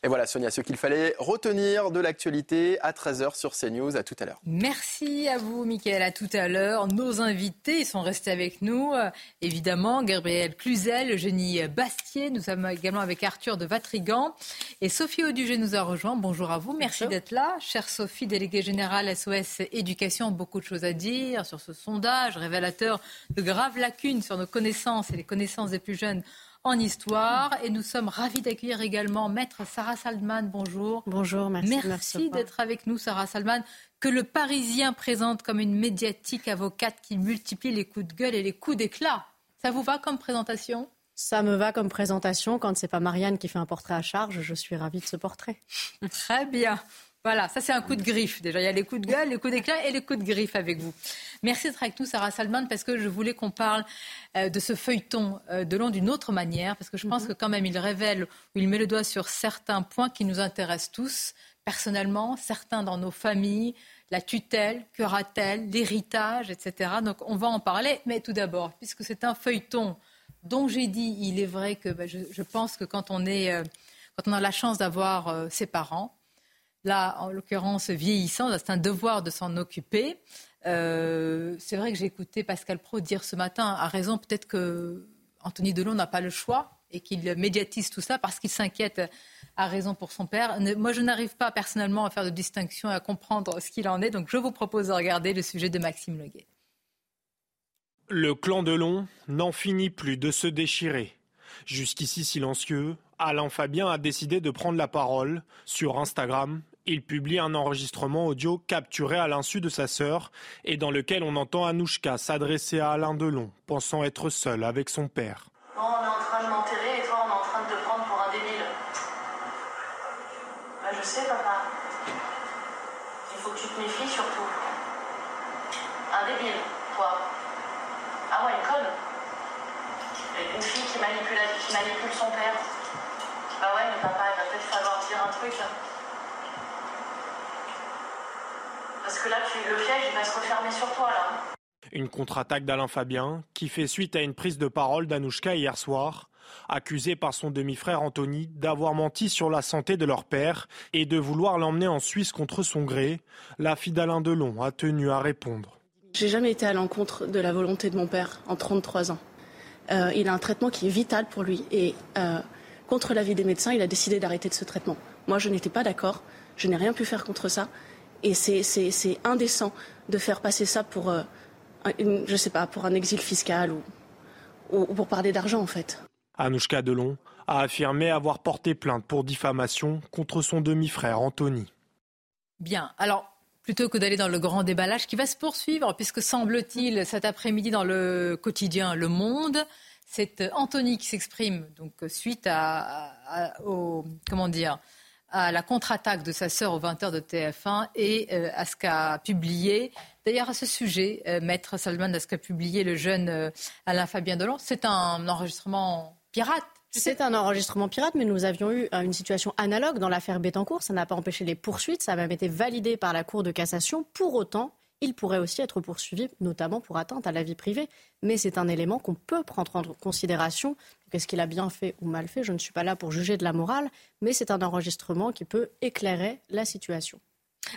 Et voilà, Sonia, ce qu'il fallait retenir de l'actualité à 13h sur CNews. À tout à l'heure. Merci à vous, Mickaël. À tout à l'heure. Nos invités sont restés avec nous. Euh, évidemment, Gabriel Cluzel, Eugénie Bastier. Nous sommes également avec Arthur de Vatrigan. Et Sophie Audugé nous a rejoint. Bonjour à vous. Merci d'être là. Chère Sophie, déléguée générale SOS Éducation, beaucoup de choses à dire sur ce sondage révélateur de graves lacunes sur nos connaissances et les connaissances des plus jeunes en histoire. Et nous sommes ravis d'accueillir également Maître Sarah Saldman. Bonjour. Bonjour, merci. Merci d'être avec nous, Sarah Saldman, que le Parisien présente comme une médiatique avocate qui multiplie les coups de gueule et les coups d'éclat. Ça vous va comme présentation? Ça me va comme présentation. Quand c'est pas Marianne qui fait un portrait à charge, je suis ravie de ce portrait. Très bien. Voilà, ça c'est un coup de griffe. Déjà, il y a les coups de gueule, les coups d'éclat et les coups de griffe avec vous. Merci d'être avec nous, Sarah Salman, parce que je voulais qu'on parle euh, de ce feuilleton euh, de long d'une autre manière, parce que je pense mhm. que quand même il révèle, ou il met le doigt sur certains points qui nous intéressent tous, personnellement, certains dans nos familles, la tutelle, que t l'héritage, etc. Donc on va en parler, mais tout d'abord, puisque c'est un feuilleton dont j'ai dit, il est vrai que ben, je, pense que quand on est, euh, quand on a la chance d'avoir ses parents, là, en l'occurrence, vieillissant, c'est un devoir de s'en occuper. Euh, c'est vrai que j'ai écouté Pascal Pro dire ce matin, à raison, peut-être que Anthony Delon n'a pas le choix et qu'il médiatise tout ça parce qu'il s'inquiète à raison pour son père. Moi, je n'arrive pas personnellement à faire de distinction et à comprendre ce qu'il en est, donc je vous propose de regarder le sujet de Maxime Leguet. Le clan Delon n'en finit plus de se déchirer. Jusqu'ici silencieux, Alain Fabien a décidé de prendre la parole sur Instagram il publie un enregistrement audio capturé à l'insu de sa sœur et dans lequel on entend Anouchka s'adresser à Alain Delon, pensant être seul avec son père. on est en train de m'enterrer et toi on est en train de te prendre pour un débile. Bah, je sais papa. Il faut que tu te méfies surtout. Un débile, toi. Ah ouais, une conne. Une fille qui manipule, son père. Bah ouais, mais papa, il va peut-être falloir dire un truc. Parce que là, le piège, il va se refermer sur toi, là. Une contre-attaque d'Alain Fabien, qui fait suite à une prise de parole d'Anouchka hier soir, accusée par son demi-frère Anthony d'avoir menti sur la santé de leur père et de vouloir l'emmener en Suisse contre son gré. La fille d'Alain Delon a tenu à répondre. J'ai jamais été à l'encontre de la volonté de mon père en 33 ans. Euh, il a un traitement qui est vital pour lui et euh, contre l'avis des médecins, il a décidé d'arrêter de ce traitement. Moi, je n'étais pas d'accord. Je n'ai rien pu faire contre ça. Et c'est indécent de faire passer ça pour, euh, je sais pas, pour un exil fiscal ou, ou pour parler d'argent en fait. Anouchka Delon a affirmé avoir porté plainte pour diffamation contre son demi-frère Anthony. Bien. Alors, plutôt que d'aller dans le grand déballage qui va se poursuivre, puisque semble-t-il cet après-midi dans le quotidien Le Monde, c'est Anthony qui s'exprime donc suite à, au, comment dire, à la contre-attaque de sa sœur aux 20h de TF1 et euh, à ce qu'a publié. D'ailleurs, à ce sujet, euh, Maître Salman, à ce qu'a publié le jeune euh, Alain Fabien Delon, c'est un enregistrement pirate. C'est un enregistrement pirate, mais nous avions eu une situation analogue dans l'affaire Bettencourt. Ça n'a pas empêché les poursuites, ça a même été validé par la Cour de cassation. Pour autant, il pourrait aussi être poursuivi, notamment pour atteinte à la vie privée. Mais c'est un élément qu'on peut prendre en considération. Qu'est-ce qu'il a bien fait ou mal fait Je ne suis pas là pour juger de la morale, mais c'est un enregistrement qui peut éclairer la situation.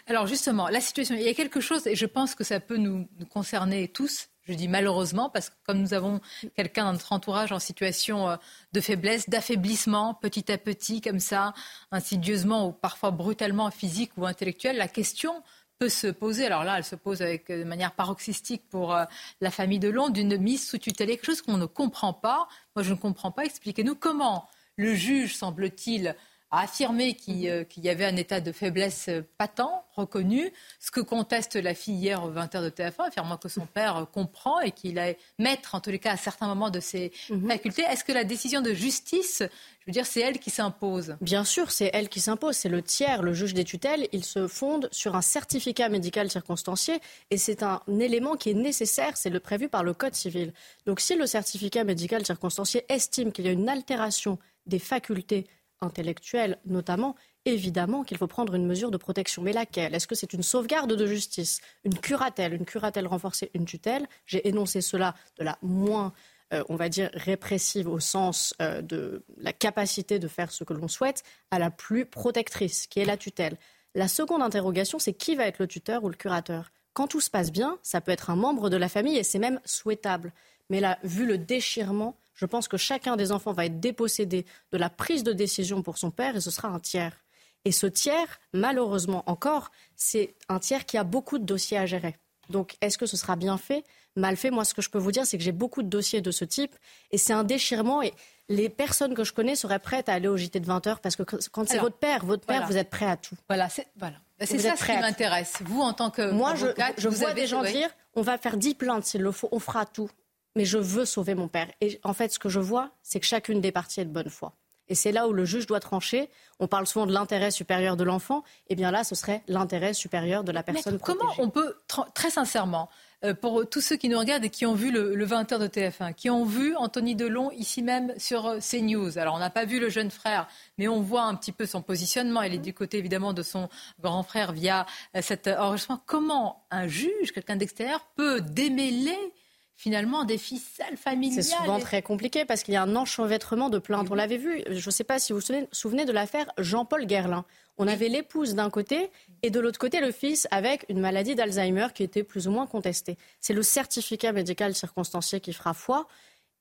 Alors justement, la situation, il y a quelque chose, et je pense que ça peut nous, concerner tous, je dis malheureusement, parce que comme nous avons quelqu'un dans notre entourage en situation euh, de faiblesse, d'affaiblissement, petit à petit, comme ça, insidieusement ou parfois brutalement physique ou intellectuel, la question peut se poser, alors là, elle se pose avec, euh, de manière paroxystique pour euh, la famille de Londres, d'une mise sous tutelle, quelque chose qu'on ne comprend pas. Moi, je ne comprends pas. Expliquez-nous comment le juge, semble-t-il, a affirmé euh, qu'il y avait un état de faiblesse patent, reconnu, ce que conteste la fille hier au 20h de TF1, affirmant que son père comprend et qu'il est maître, en tous les cas, à certains moments de ses mhm. facultés. Est-ce que la décision de justice je veux dire, c'est elle qui s'impose? Bien sûr, c'est elle qui s'impose. C'est le tiers, le juge des tutelles. Il se fonde sur un certificat médical circonstancié et c'est un élément qui est nécessaire. C'est le prévu par le Code civil. Donc, si le certificat médical circonstancié estime qu'il y a une altération des facultés intellectuelles, notamment, évidemment qu'il faut prendre une mesure de protection. Mais laquelle? Est-ce que c'est une sauvegarde de justice? Une curatelle? Une curatelle renforcée? Une tutelle? J'ai énoncé cela de la moins euh, on va dire, répressive au sens euh, de la capacité de faire ce que l'on souhaite, à la plus protectrice, qui est la tutelle. La seconde interrogation, c'est qui va être le tuteur ou le curateur? Quand tout se passe bien, ça peut être un membre de la famille et c'est même souhaitable. Mais là, vu le déchirement, je pense que chacun des enfants va être dépossédé de la prise de décision pour son père et ce sera un tiers. Et ce tiers, malheureusement encore, c'est un tiers qui a beaucoup de dossiers à gérer. Donc, est-ce que ce sera bien fait? Mal fait. Moi, ce que je peux vous dire, c'est que j'ai beaucoup de dossiers de ce type et c'est un déchirement. Et les personnes que je connais seraient prêtes à aller au JT de 20 heures parce que quand c'est votre père, votre père, vous êtes prêt à tout. Voilà, c'est voilà. C'est ça ce qui m'intéresse. Vous, en tant que moi, je, je vois des gens dire on va faire 10 plaintes s'il le faut, on fera tout. Mais je veux sauver mon père. Et en fait, ce que je vois, c'est que chacune des parties est de bonne foi. Et c'est là où le juge doit trancher. On parle souvent de l'intérêt supérieur de l'enfant. Eh bien là, ce serait l'intérêt supérieur de la personne. Mais comment on peut, très sincèrement, euh, pour tous ceux qui nous regardent et qui ont vu le, 20h de TF1, qui ont vu Anthony Delon ici même sur euh, CNews. Alors, on n'a pas vu le jeune frère, mais on voit un petit peu son positionnement. Il est du côté, évidemment, de son grand frère via euh, cet enregistrement. Comment un juge, quelqu'un d'extérieur, peut démêler finalement des ficelles familiales. C'est souvent très compliqué parce qu'il y a un enchevêtrement de plaintes. On l'avait vu, je ne sais pas si vous vous souvenez de l'affaire Jean-Paul Guerlain. On avait l'épouse d'un côté et de l'autre côté le fils avec une maladie d'Alzheimer qui était plus ou moins contestée. C'est le certificat médical circonstancié qui fera foi.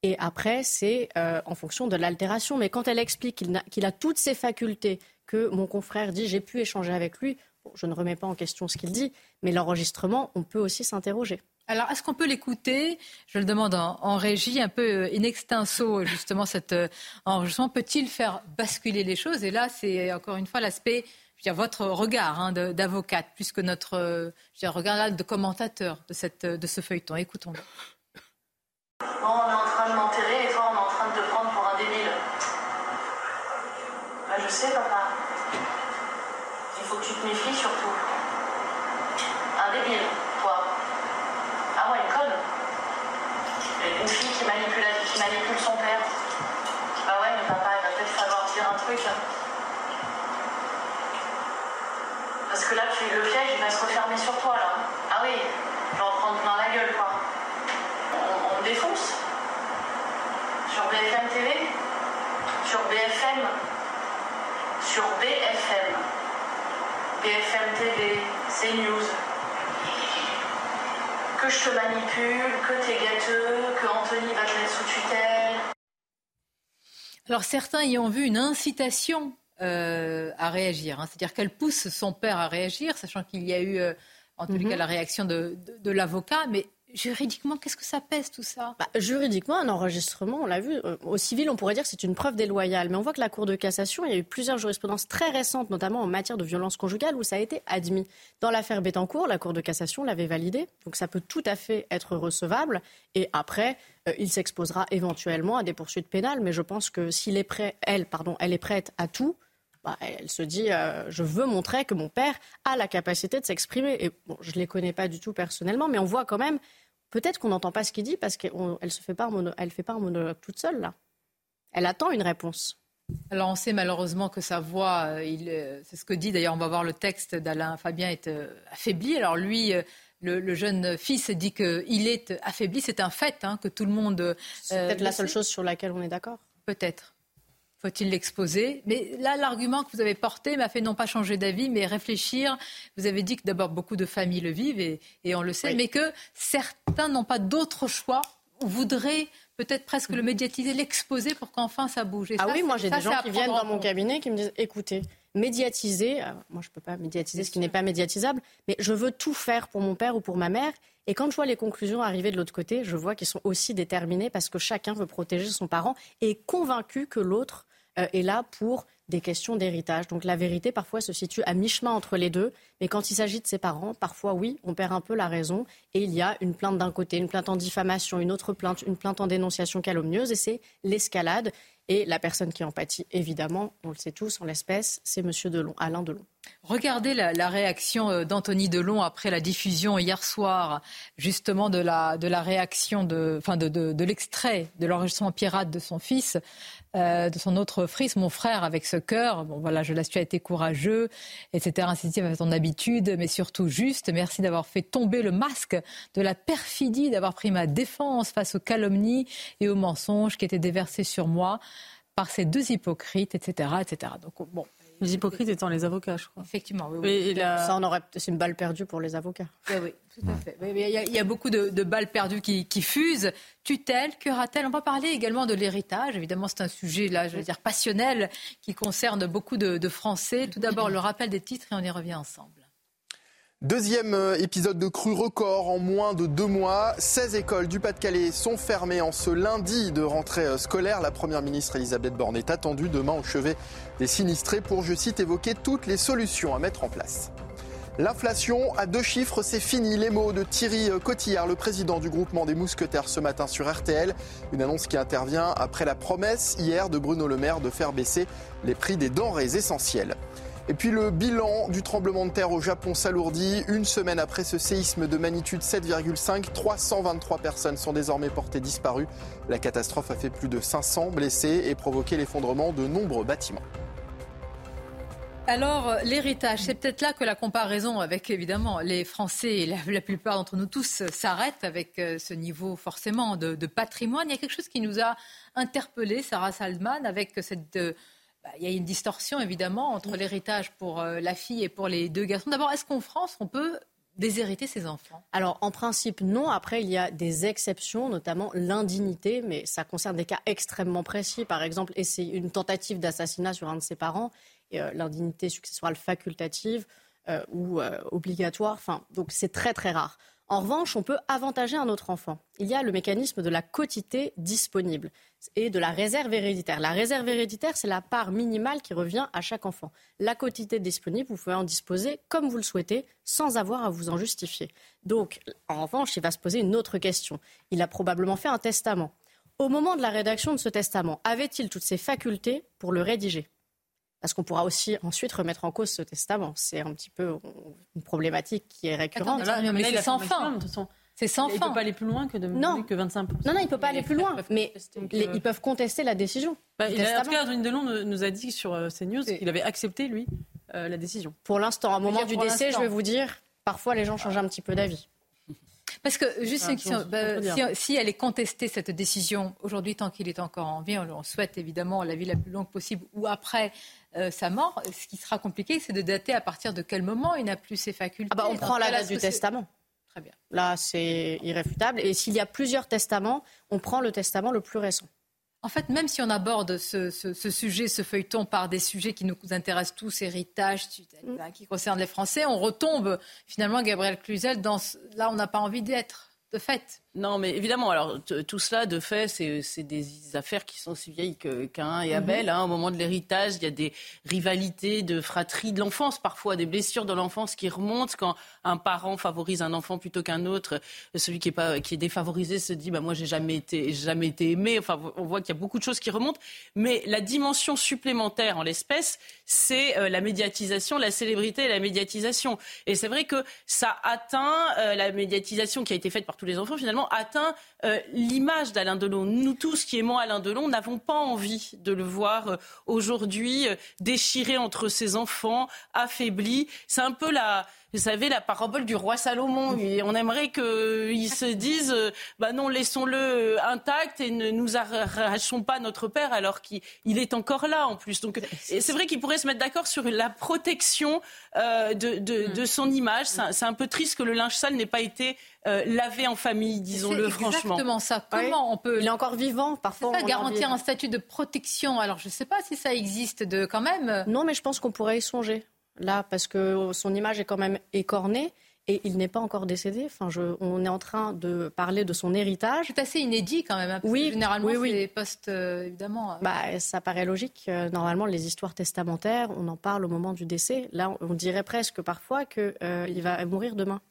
Et après, c'est euh, en fonction de l'altération. Mais quand elle explique qu'il a, toutes ses facultés, que mon confrère dit j'ai pu échanger avec lui, je ne remets pas en question ce qu'il dit, mais l'enregistrement, on peut aussi s'interroger. Alors, est-ce qu'on peut l'écouter? Je le demande en, régie, un peu in extenso, justement, cet euh, enregistrement. Peut-il faire basculer les choses? Et là, c'est encore une fois l'aspect, je veux dire, votre regard hein, d'avocate, plus que notre euh, je regard de commentateur de, cette, de ce feuilleton. Écoutons-le. on est en train de m'enterrer et toi, on est en train de te prendre pour un débile. Bah, je sais, papa. Faut que tu te méfies surtout. Un débile. une fille qui manipule, qui manipule son père. Bah ouais, mais papa, il va peut-être falloir dire un truc. Parce que là, tu, le piège, il va se refermer sur toi, là. Ah oui, je vais en prendre plein la gueule, quoi. On, on défonce. Sur BFM TV, sur BFM, sur BFM, BFM TV, CNews que je te manipule, que t'es gâteux, que Anthony va te mettre sous tutelle. Alors certains y ont vu une incitation euh, à réagir. Hein. C'est-à-dire qu'elle pousse son père à réagir, sachant qu'il y a eu, euh, en tous les Mhm. cas, la réaction de, de- de l'avocat. Mais juridiquement, qu'est-ce que ça pèse tout ça? Bah, juridiquement, un enregistrement, on l'a vu, euh, au civil, on pourrait dire que c'est une preuve déloyale. Mais on voit que la Cour de cassation, il y a eu plusieurs jurisprudences très récentes, notamment en matière de violence conjugale, où ça a été admis. Dans l'affaire Bettencourt, la Cour de cassation l'avait validé. Donc ça peut tout à fait être recevable. Et après, euh, il s'exposera éventuellement à des poursuites pénales. Mais je pense que s'il est prêt, elle, pardon, elle est prête à tout. bah, elle se dit, euh, je veux montrer que mon père a la capacité de s'exprimer. Et bon, je ne les connais pas du tout personnellement, mais on voit quand même Peut-être qu'on n'entend pas ce qu'il dit parce qu'elle ne fait pas un mono- elle fait pas un monologue toute seule là. Elle attend une réponse. Alors on sait malheureusement que sa voix, euh, euh, c'est ce que dit d'ailleurs, on va voir le texte d'Alain Fabien est euh, affaibli. Alors lui, euh, le, le jeune fils dit qu'il est affaibli, c'est un fait hein, que tout le monde. C'est peut-être la seule chose sur laquelle on est d'accord. Peut-être. Faut-il l'exposer Mais là, l'argument que vous avez porté m'a fait non pas changer d'avis, mais réfléchir. Vous avez dit que d'abord beaucoup de familles le vivent, et, et on le sait, mais que certains n'ont pas d'autre choix, ou voudraient peut-être presque le médiatiser, l'exposer pour qu'enfin ça bouge. Et Ah ça, oui, moi j'ai des gens qui viennent en dans mon cabinet qui me disent écoutez, médiatiser, euh, moi je ne peux pas médiatiser ce qui n'est pas médiatisable, mais je veux tout faire pour mon père ou pour ma mère. Et quand je vois les conclusions arriver de l'autre côté, je vois qu'ils sont aussi déterminés parce que chacun veut protéger son parent et est convaincu que l'autre est là pour des questions d'héritage. Donc la vérité parfois se situe à mi-chemin entre les deux, mais quand il s'agit de ses parents, parfois oui, on perd un peu la raison et il y a une plainte d'un côté, une plainte en diffamation, une autre plainte, une plainte en dénonciation calomnieuse et c'est l'escalade. Et la personne qui en pâtit, évidemment, on le sait tous, en l'espèce, c'est Monsieur Delon, Alain Delon. Regardez la, réaction euh, d'Anthony Delon après la diffusion hier soir, justement de la, de la réaction, de, enfin de, de, de l'extrait de l'enregistrement pirate de son fils, euh, de son autre fils, mon frère avec ce cœur. Bon voilà, je l'ai tu as été courageux, etc. Ainsi de ton habitude, mais surtout juste. Merci d'avoir fait tomber le masque de la perfidie, d'avoir pris ma défense face aux calomnies et aux mensonges qui étaient déversés sur moi par ces deux hypocrites, etc., etc. Donc bon. Les hypocrites étant les avocats, je crois. Effectivement, oui. oui. Et- et la- Ça, on aurait, c'est une balle perdue pour les avocats. Oui, oui, tout à fait. Il y, a- il y a beaucoup de, de balles perdues qui, qui fusent. Tutelle, curatelle. On va parler également de l'héritage. Évidemment, c'est un sujet, là, je veux dire, passionnel qui concerne beaucoup de, de Français. Tout d'abord, le rappel des titres et on y revient ensemble. Deuxième euh, épisode de crue record en moins de deux mois. 16 écoles du Pas-de-Calais sont fermées en ce lundi de rentrée euh, scolaire. La Première ministre Elisabeth Borne est attendue demain au chevet des sinistrés pour, je cite, évoquer toutes les solutions à mettre en place. L'inflation à deux chiffres, c'est fini. Les mots de Thierry euh, Cotillard, le président du groupement des mousquetaires ce matin sur RTL. Une annonce qui intervient après la promesse hier de Bruno Le Maire de faire baisser les prix des denrées essentielles. Et puis le bilan du tremblement de terre au Japon s'alourdit. Une semaine après ce séisme de magnitude 7,5, 323 personnes sont désormais portées disparues. La catastrophe a fait plus de 500 blessés et provoqué l'effondrement de nombreux bâtiments. Alors, l'héritage, c'est peut-être là que la comparaison avec, évidemment, les Français et la, plupart d'entre nous tous s'arrête avec euh, ce niveau, forcément, de, patrimoine. Il y a quelque chose qui nous a interpellés, Sarah Saldman, avec cette... euh, il y a une distorsion, évidemment, entre l'héritage pour euh, la fille et pour les deux garçons. D'abord, est-ce qu'en France, on peut déshériter ses enfants? Alors, en principe, non. Après, il y a des exceptions, notamment l'indignité, mais ça concerne des cas extrêmement précis. Par exemple, essayer une tentative d'assassinat sur un de ses parents, et, euh, l'indignité successorale facultative euh, ou euh, obligatoire. Enfin, donc, c'est très, très rare. En revanche, on peut avantager un autre enfant. Il y a le mécanisme de la quotité disponible et de la réserve héréditaire. La réserve héréditaire, c'est la part minimale qui revient à chaque enfant. La quotité disponible, vous pouvez en disposer comme vous le souhaitez, sans avoir à vous en justifier. Donc, en revanche, il va se poser une autre question. Il a probablement fait un testament. Au moment de la rédaction de ce testament, avait-il toutes ses facultés pour le rédiger? Parce qu'on pourra aussi ensuite remettre en cause ce testament. C'est un petit peu une problématique qui est récurrente. Attendez, mais c'est sans fin. C'est sans Il ne fin. peut pas aller plus loin que de Non. demander que 25%. Non, non, il ne peut pas aller plus loin, mais les- ils peuvent contester la décision. Bah, du il a- en tout cas, Anthony Delon nous, a dit sur euh, CNews qu'il avait accepté, lui, euh, la décision. Pour l'instant, au moment du décès, je vais vous dire, parfois les gens changent un petit peu d'avis. Parce que, juste une question, bah, si, si elle est contestée, cette décision, aujourd'hui, tant qu'il est encore en vie, on, on souhaite évidemment la vie la plus longue possible ou après euh, sa mort, ce qui sera compliqué, c'est de dater à partir de quel moment il n'a plus ses facultés. Ah bah, on prend la date du testament. Très bien. Là, c'est irréfutable. Et s'il y a plusieurs testaments, on prend le testament le plus récent. En fait, même si on aborde ce, sujet, ce feuilleton par des sujets qui nous intéressent tous, héritage, mm. qui concernent les Français, on retombe finalement, Gabriel Cluzel, dans là on n'a pas envie d'être, de fait. Non, mais évidemment, alors tout cela, de fait, c'est des affaires qui sont aussi vieilles qu'un et Abel. Mhm. Hein. Au moment de l'héritage, il y a des rivalités de fratrie de l'enfance, parfois des blessures de l'enfance qui remontent quand un parent favorise un enfant plutôt qu'un autre. Celui qui est, pas, qui est défavorisé se dit, bah, moi, j'ai jamais été, jamais été aimé. Enfin, on voit qu'il y a beaucoup de choses qui remontent. Mais la dimension supplémentaire en l'espèce, c'est euh, la médiatisation, la célébrité et la médiatisation. Et c'est vrai que ça atteint euh, la médiatisation qui a été faite par tous les enfants, finalement atteint euh, l'image d'Alain Delon. Nous tous qui aimons Alain Delon n'avons pas envie de le voir euh, aujourd'hui euh, déchiré entre ses enfants, affaibli. C'est un peu la, vous savez, la parabole du roi Salomon. on aimerait qu'ils se disent, bah non, laissons-le intact et ne nous arrachons pas notre père alors qu'il est encore là en plus. Donc, c'est vrai qu'il pourrait se mettre d'accord sur la protection de, de, son image. C'est un peu triste que le linge sale n'ait pas été euh, laver en famille, disons-le franchement. Exactement ça. Comment on peut Il est encore vivant, parfois. Pas garantir un statut de protection. Alors je ne sais pas si ça existe de quand même. Non, mais je pense qu'on pourrait y songer là parce que son image est quand même écornée. Et il n'est pas encore décédé. Enfin, je, on est en train de parler de son héritage. C'est assez inédit quand même. Hein, oui, généralement, oui, oui. c'est post, euh, évidemment. Euh. Bah, ça paraît logique. Normalement, les histoires testamentaires, on en parle au moment du décès. Là, on dirait presque parfois qu'il il va mourir demain.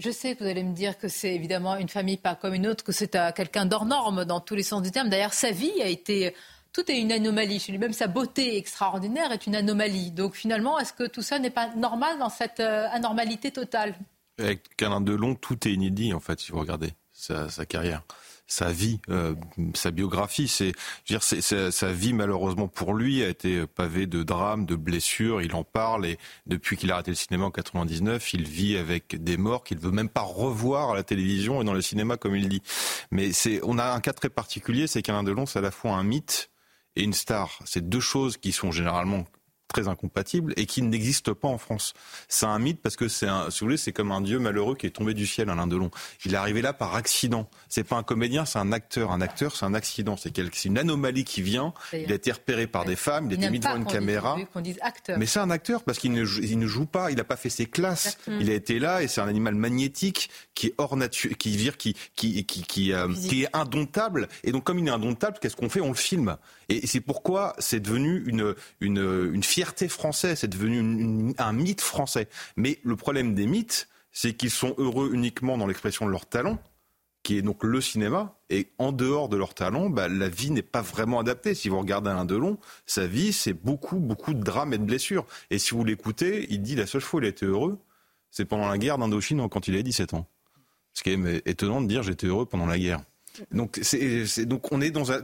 Je sais que vous allez me dire que c'est évidemment une famille pas comme une autre, que c'est quelqu'un d'hors norme dans tous les sens du terme. D'ailleurs, sa vie a été tout est une anomalie chez lui. Même sa beauté extraordinaire est une anomalie. Donc finalement, est-ce que tout ça n'est pas normal dans cette euh, anormalité totale? Avec Alain Delon, tout est inédit en fait, si vous regardez sa carrière sa vie, euh, sa biographie. C'est, dire, sa vie malheureusement pour lui a été pavée de drames, de blessures. Il en parle et depuis qu'il a arrêté le cinéma en 99, il vit avec des morts qu'il veut même pas revoir à la télévision et dans le cinéma comme il dit. Mais c'est, on a un cas très particulier, c'est qu'Alain Delon c'est à la fois un mythe et une star. C'est deux choses qui sont généralement très incompatible et qui n'existe pas en France. C'est un mythe parce que c'est un, si vous voulez, c'est comme un dieu malheureux qui est tombé du ciel, Alain Delon. Il est arrivé là par accident. C'est pas un comédien, c'est un acteur. Un acteur, c'est un accident. C'est une anomalie qui vient. Il a été repéré par des femmes, il a été mis devant une caméra. Mais c'est un acteur parce qu'il ne, il ne joue pas, il n'a pas fait ses classes. Il a été là et c'est un animal magnétique qui est hors nature, qui vire, qui, qui, qui, qui, euh, qui est indomptable. Et donc, comme il est indomptable, qu'est-ce qu'on fait? On le filme. Et c'est pourquoi c'est devenu une, une, une fierté française, c'est devenu un mythe français. Mais le problème des mythes, c'est qu'ils sont heureux uniquement dans l'expression de leur talent qui est donc le cinéma. Et en dehors de leur talent, bah, la vie n'est pas vraiment adaptée. Si vous regardez Alain Delon, sa vie, c'est beaucoup, beaucoup de drames et de blessures. Et si vous l'écoutez, il dit la seule fois où il a été heureux, c'est pendant la guerre d'Indochine quand il avait 17 ans. Ce qui est étonnant de dire j'étais heureux pendant la guerre. Donc, donc on est dans un...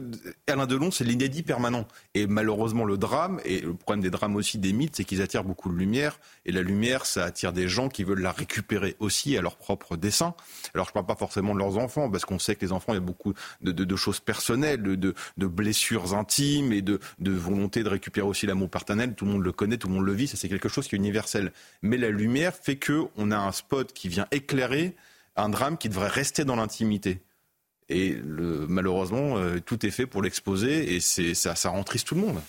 Alain Delon, c'est l'inédit permanent. Et malheureusement, le drame, et le problème des drames aussi, des mythes, c'est qu'ils attirent beaucoup de lumière. Et la lumière, ça attire des gens qui veulent la récupérer aussi à leur propre dessein. Alors, je ne parle pas forcément de leurs enfants, parce qu'on sait que les enfants, il y a beaucoup de, de, choses personnelles, de, de, blessures intimes et de, de volonté de récupérer aussi l'amour paternel. Tout le monde le connaît, tout le monde le vit, ça c'est quelque chose qui est universel. Mais la lumière fait qu'on a un spot qui vient éclairer un drame qui devrait rester dans l'intimité. Et le, malheureusement, euh, tout est fait pour l'exposer et c'est, ça, ça rend triste tout le monde.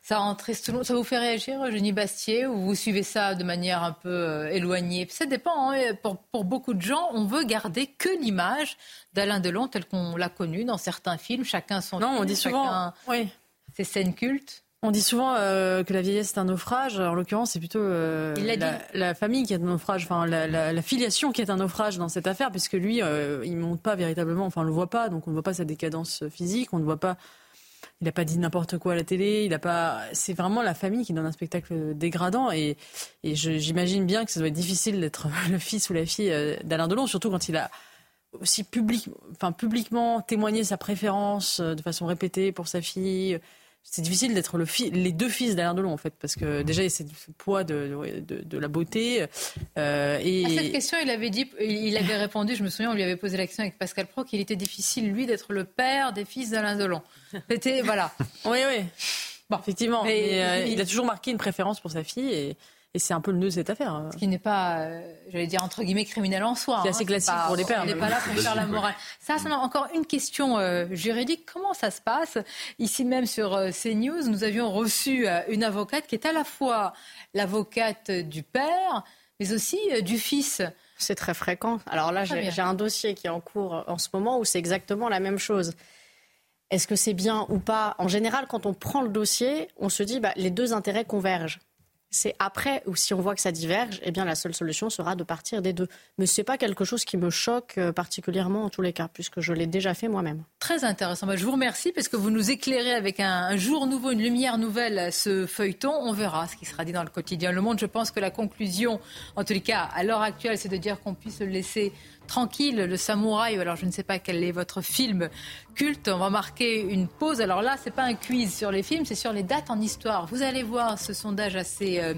Ça rend triste tout le monde. Ça vous fait réagir, Eugénie Bastier, ou vous suivez ça de manière un peu euh, éloignée? Ça dépend. Hein. Pour, pour, beaucoup de gens, on veut garder que l'image d'Alain Delon tel qu'on l'a connu dans certains films. Chacun son. Non, on dit souvent. Oui. Ses scènes cultes. On dit souvent euh, que la vieillesse est un naufrage. En l'occurrence, c'est plutôt euh, la, famille qui est un naufrage, enfin la, filiation qui est un naufrage dans cette affaire, puisque lui, euh, il monte pas véritablement, enfin on le voit pas, donc on ne voit pas sa décadence physique, on ne voit pas. Il n'a pas dit n'importe quoi à la télé. Il a pas. C'est vraiment la famille qui donne un spectacle dégradant, et, et j'imagine bien que ça doit être difficile d'être [laughs] le fils ou la fille d'Alain Delon, surtout quand il a aussi public, enfin publiquement témoigné sa préférence de façon répétée pour sa fille c'est difficile d'être le les deux fils d'Alain Delon en fait, parce que déjà il y a ce poids de, de, la beauté. Euh, et... À cette question, il avait dit, il avait répondu, je me souviens, on lui avait posé la question avec Pascal Pro, qu'il était difficile lui d'être le père des fils d'Alain Delon. C'était voilà. [laughs] oui, oui. Bon, effectivement. Mais, euh, il a toujours marqué une préférence pour sa fille et Et c'est un peu le nœud de cette affaire. Ce qui n'est pas, euh, j'allais dire, entre guillemets, criminel en soi. C'est assez classique pour les pères. On n'est pas là pour faire la morale. Ça, c'est encore une question euh, juridique. Comment ça se passe? Ici même sur euh, CNews, nous avions reçu une avocate qui est à la fois l'avocate du père, mais aussi du fils. C'est très fréquent. Alors là, j'ai un dossier qui est en cours en ce moment où c'est exactement la même chose. Est-ce que c'est bien ou pas? En général, quand on prend le dossier, on se dit bah, les deux intérêts convergent. C'est après, ou si on voit que ça diverge, eh bien la seule solution sera de partir des deux. Mais ce n'est pas quelque chose qui me choque euh, particulièrement en tous les cas, puisque je l'ai déjà fait moi-même. Très intéressant. Bah, je vous remercie parce que vous nous éclairez avec un, jour nouveau, une lumière nouvelle, ce feuilleton. On verra ce qui sera dit dans le quotidien Le Monde. Je pense que la conclusion, en tous les cas, à l'heure actuelle, c'est de dire qu'on puisse le laisser tranquille, le samouraï. Alors je ne sais pas quel est votre film culte. On va marquer une pause. Alors là, c'est pas un quiz sur les films, c'est sur les dates en histoire. Vous allez voir ce sondage assez euh,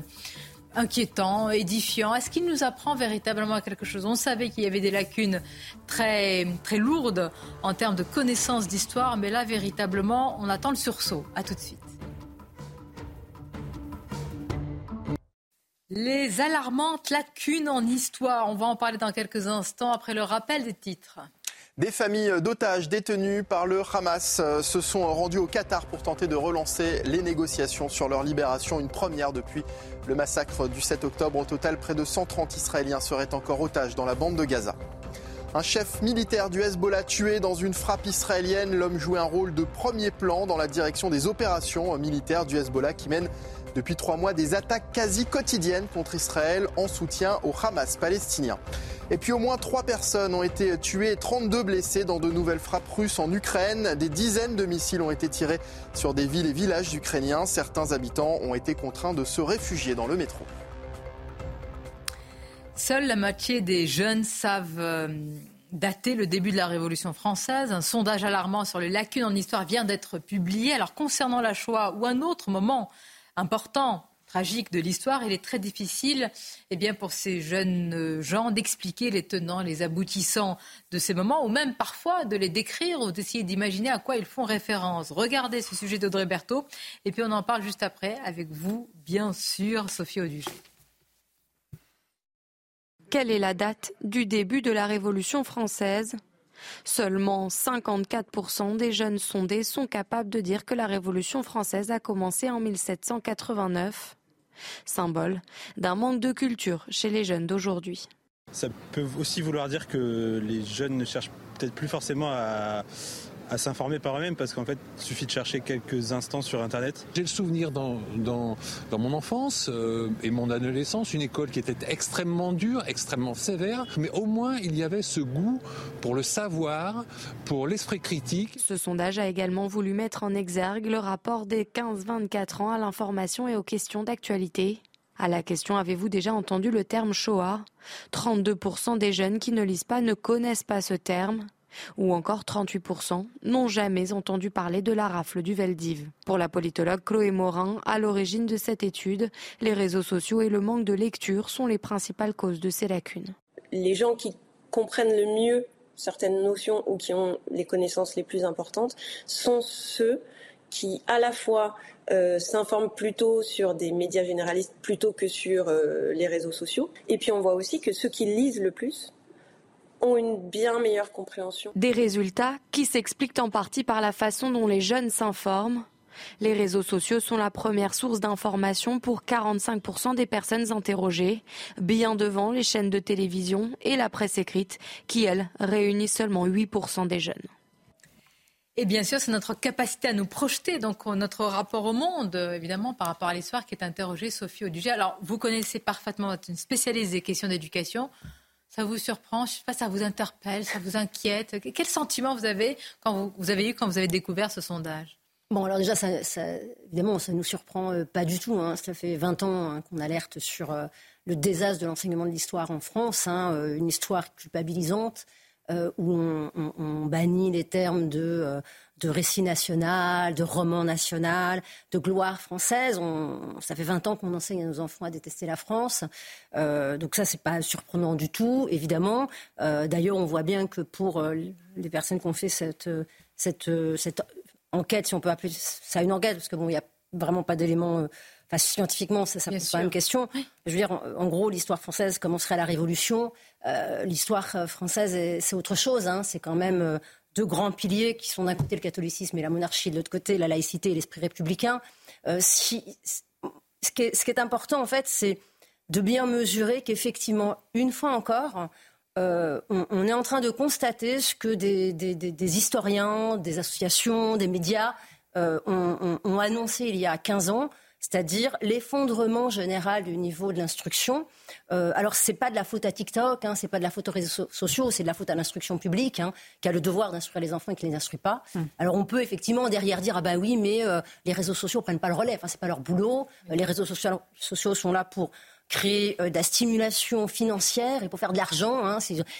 inquiétant, édifiant. Est-ce qu'il nous apprend véritablement quelque chose? On savait qu'il y avait des lacunes très très lourdes en termes de connaissances d'histoire, mais là véritablement, on attend le sursaut. À tout de suite. Les alarmantes lacunes en histoire, on va en parler dans quelques instants après le rappel des titres. Des familles d'otages détenus par le Hamas euh, se sont rendues au Qatar pour tenter de relancer les négociations sur leur libération, une première depuis le massacre du 7 octobre. Au total, près de 130 Israéliens seraient encore otages dans la bande de Gaza. Un chef militaire du Hezbollah tué dans une frappe israélienne. L'homme jouait un rôle de premier plan dans la direction des opérations militaires du Hezbollah qui mènent depuis trois mois des attaques quasi quotidiennes contre Israël en soutien au Hamas palestinien. Et puis au moins trois personnes ont été tuées et 32 blessées dans de nouvelles frappes russes en Ukraine. Des dizaines de missiles ont été tirés sur des villes et villages ukrainiens. Certains habitants ont été contraints de se réfugier dans le métro. Seule la moitié des jeunes savent euh, dater le début de la Révolution française. Un sondage alarmant sur les lacunes en histoire vient d'être publié. Alors concernant la Shoah ou un autre moment important, tragique de l'histoire, il est très difficile eh bien, pour ces jeunes euh, gens d'expliquer les tenants, les aboutissants de ces moments, ou même parfois de les décrire ou d'essayer d'imaginer à quoi ils font référence. Regardez ce sujet d'Audrey Berthaud, et puis on en parle juste après avec vous, bien sûr, Sophie Audugé. Quelle est la date du début de la Révolution française? Seulement 54% des jeunes sondés sont capables de dire que la Révolution française a commencé en 1789, symbole d'un manque de culture chez les jeunes d'aujourd'hui. Ça peut aussi vouloir dire que les jeunes ne cherchent peut-être plus forcément à, à s'informer par eux-mêmes parce qu'en fait, il suffit de chercher quelques instants sur Internet. J'ai le souvenir dans, dans, dans mon enfance euh, et mon adolescence, une école qui était extrêmement dure, extrêmement sévère, mais au moins il y avait ce goût pour le savoir, pour l'esprit critique. Ce sondage a également voulu mettre en exergue le rapport des 15-24 ans à l'information et aux questions d'actualité. À la question avez-vous déjà entendu le terme Shoah? 32% des jeunes qui ne lisent pas ne connaissent pas ce terme ou encore 38% n'ont jamais entendu parler de la rafle du Veldiv. Pour la politologue Chloé Morin, à l'origine de cette étude, les réseaux sociaux et le manque de lecture sont les principales causes de ces lacunes. Les gens qui comprennent le mieux certaines notions ou qui ont les connaissances les plus importantes sont ceux qui à la fois euh, s'informent plutôt sur des médias généralistes plutôt que sur euh, les réseaux sociaux. Et puis on voit aussi que ceux qui lisent le plus ont une bien meilleure compréhension. Des résultats qui s'expliquent en partie par la façon dont les jeunes s'informent. Les réseaux sociaux sont la première source d'information pour 45% des personnes interrogées, bien devant les chaînes de télévision et la presse écrite, qui, elles, réunissent seulement 8% des jeunes. Et bien sûr, c'est notre capacité à nous projeter, donc notre rapport au monde, évidemment, par rapport à l'histoire qui est interrogée Sophie Audugé. Alors, vous connaissez parfaitement, votre une spécialiste des questions d'éducation. Ça vous surprend Je sais pas, ça vous interpelle, ça vous inquiète Quel sentiment vous avez quand vous, avez eu quand vous avez découvert ce sondage? Bon, alors déjà, ça, évidemment, ça ne nous surprend euh, pas du tout. Hein. Ça fait 20 ans hein, qu'on alerte sur euh, le désastre de l'enseignement de l'histoire en France, hein, euh, une histoire culpabilisante, où on, bannit les termes de de récit national, de roman national, de gloire française. On, ça fait 20 ans qu'on enseigne à nos enfants à détester la France. Euh, donc ça, c'est pas surprenant du tout, évidemment. Euh, d'ailleurs, on voit bien que pour euh, les personnes qui ont fait cette, cette, cette enquête, si on peut appeler ça une enquête, parce que bon, il n'y a vraiment pas d'éléments Enfin, scientifiquement, ça, ça pose pas une question. Je veux dire, en, gros, l'histoire française commencerait à la Révolution? Euh, l'histoire française, c'est autre chose. Hein. C'est quand même deux grands piliers qui sont d'un côté le catholicisme et la monarchie, de l'autre côté la laïcité et l'esprit républicain. si, ce, qui est, important, en fait, c'est de bien mesurer qu'effectivement, une fois encore, on, on, est en train de constater ce que des, historiens, des associations, des médias ont, ont, ont annoncé il y a 15 ans c'est-à-dire l'effondrement général du niveau de l'instruction. Euh, alors, ce n'est pas de la faute à TikTok, hein, ce n'est pas de la faute aux réseaux sociaux, c'est de la faute à l'instruction publique, hein, qui a le devoir d'instruire les enfants et qui ne les instruit pas. Hum. Alors, on peut effectivement derrière dire, ah ben oui, mais euh, les réseaux sociaux ne prennent pas le relais, enfin, ce n'est pas leur boulot. Les réseaux sociaux, sociaux sont là pour créer euh, de la stimulation financière et pour faire de l'argent. Hein,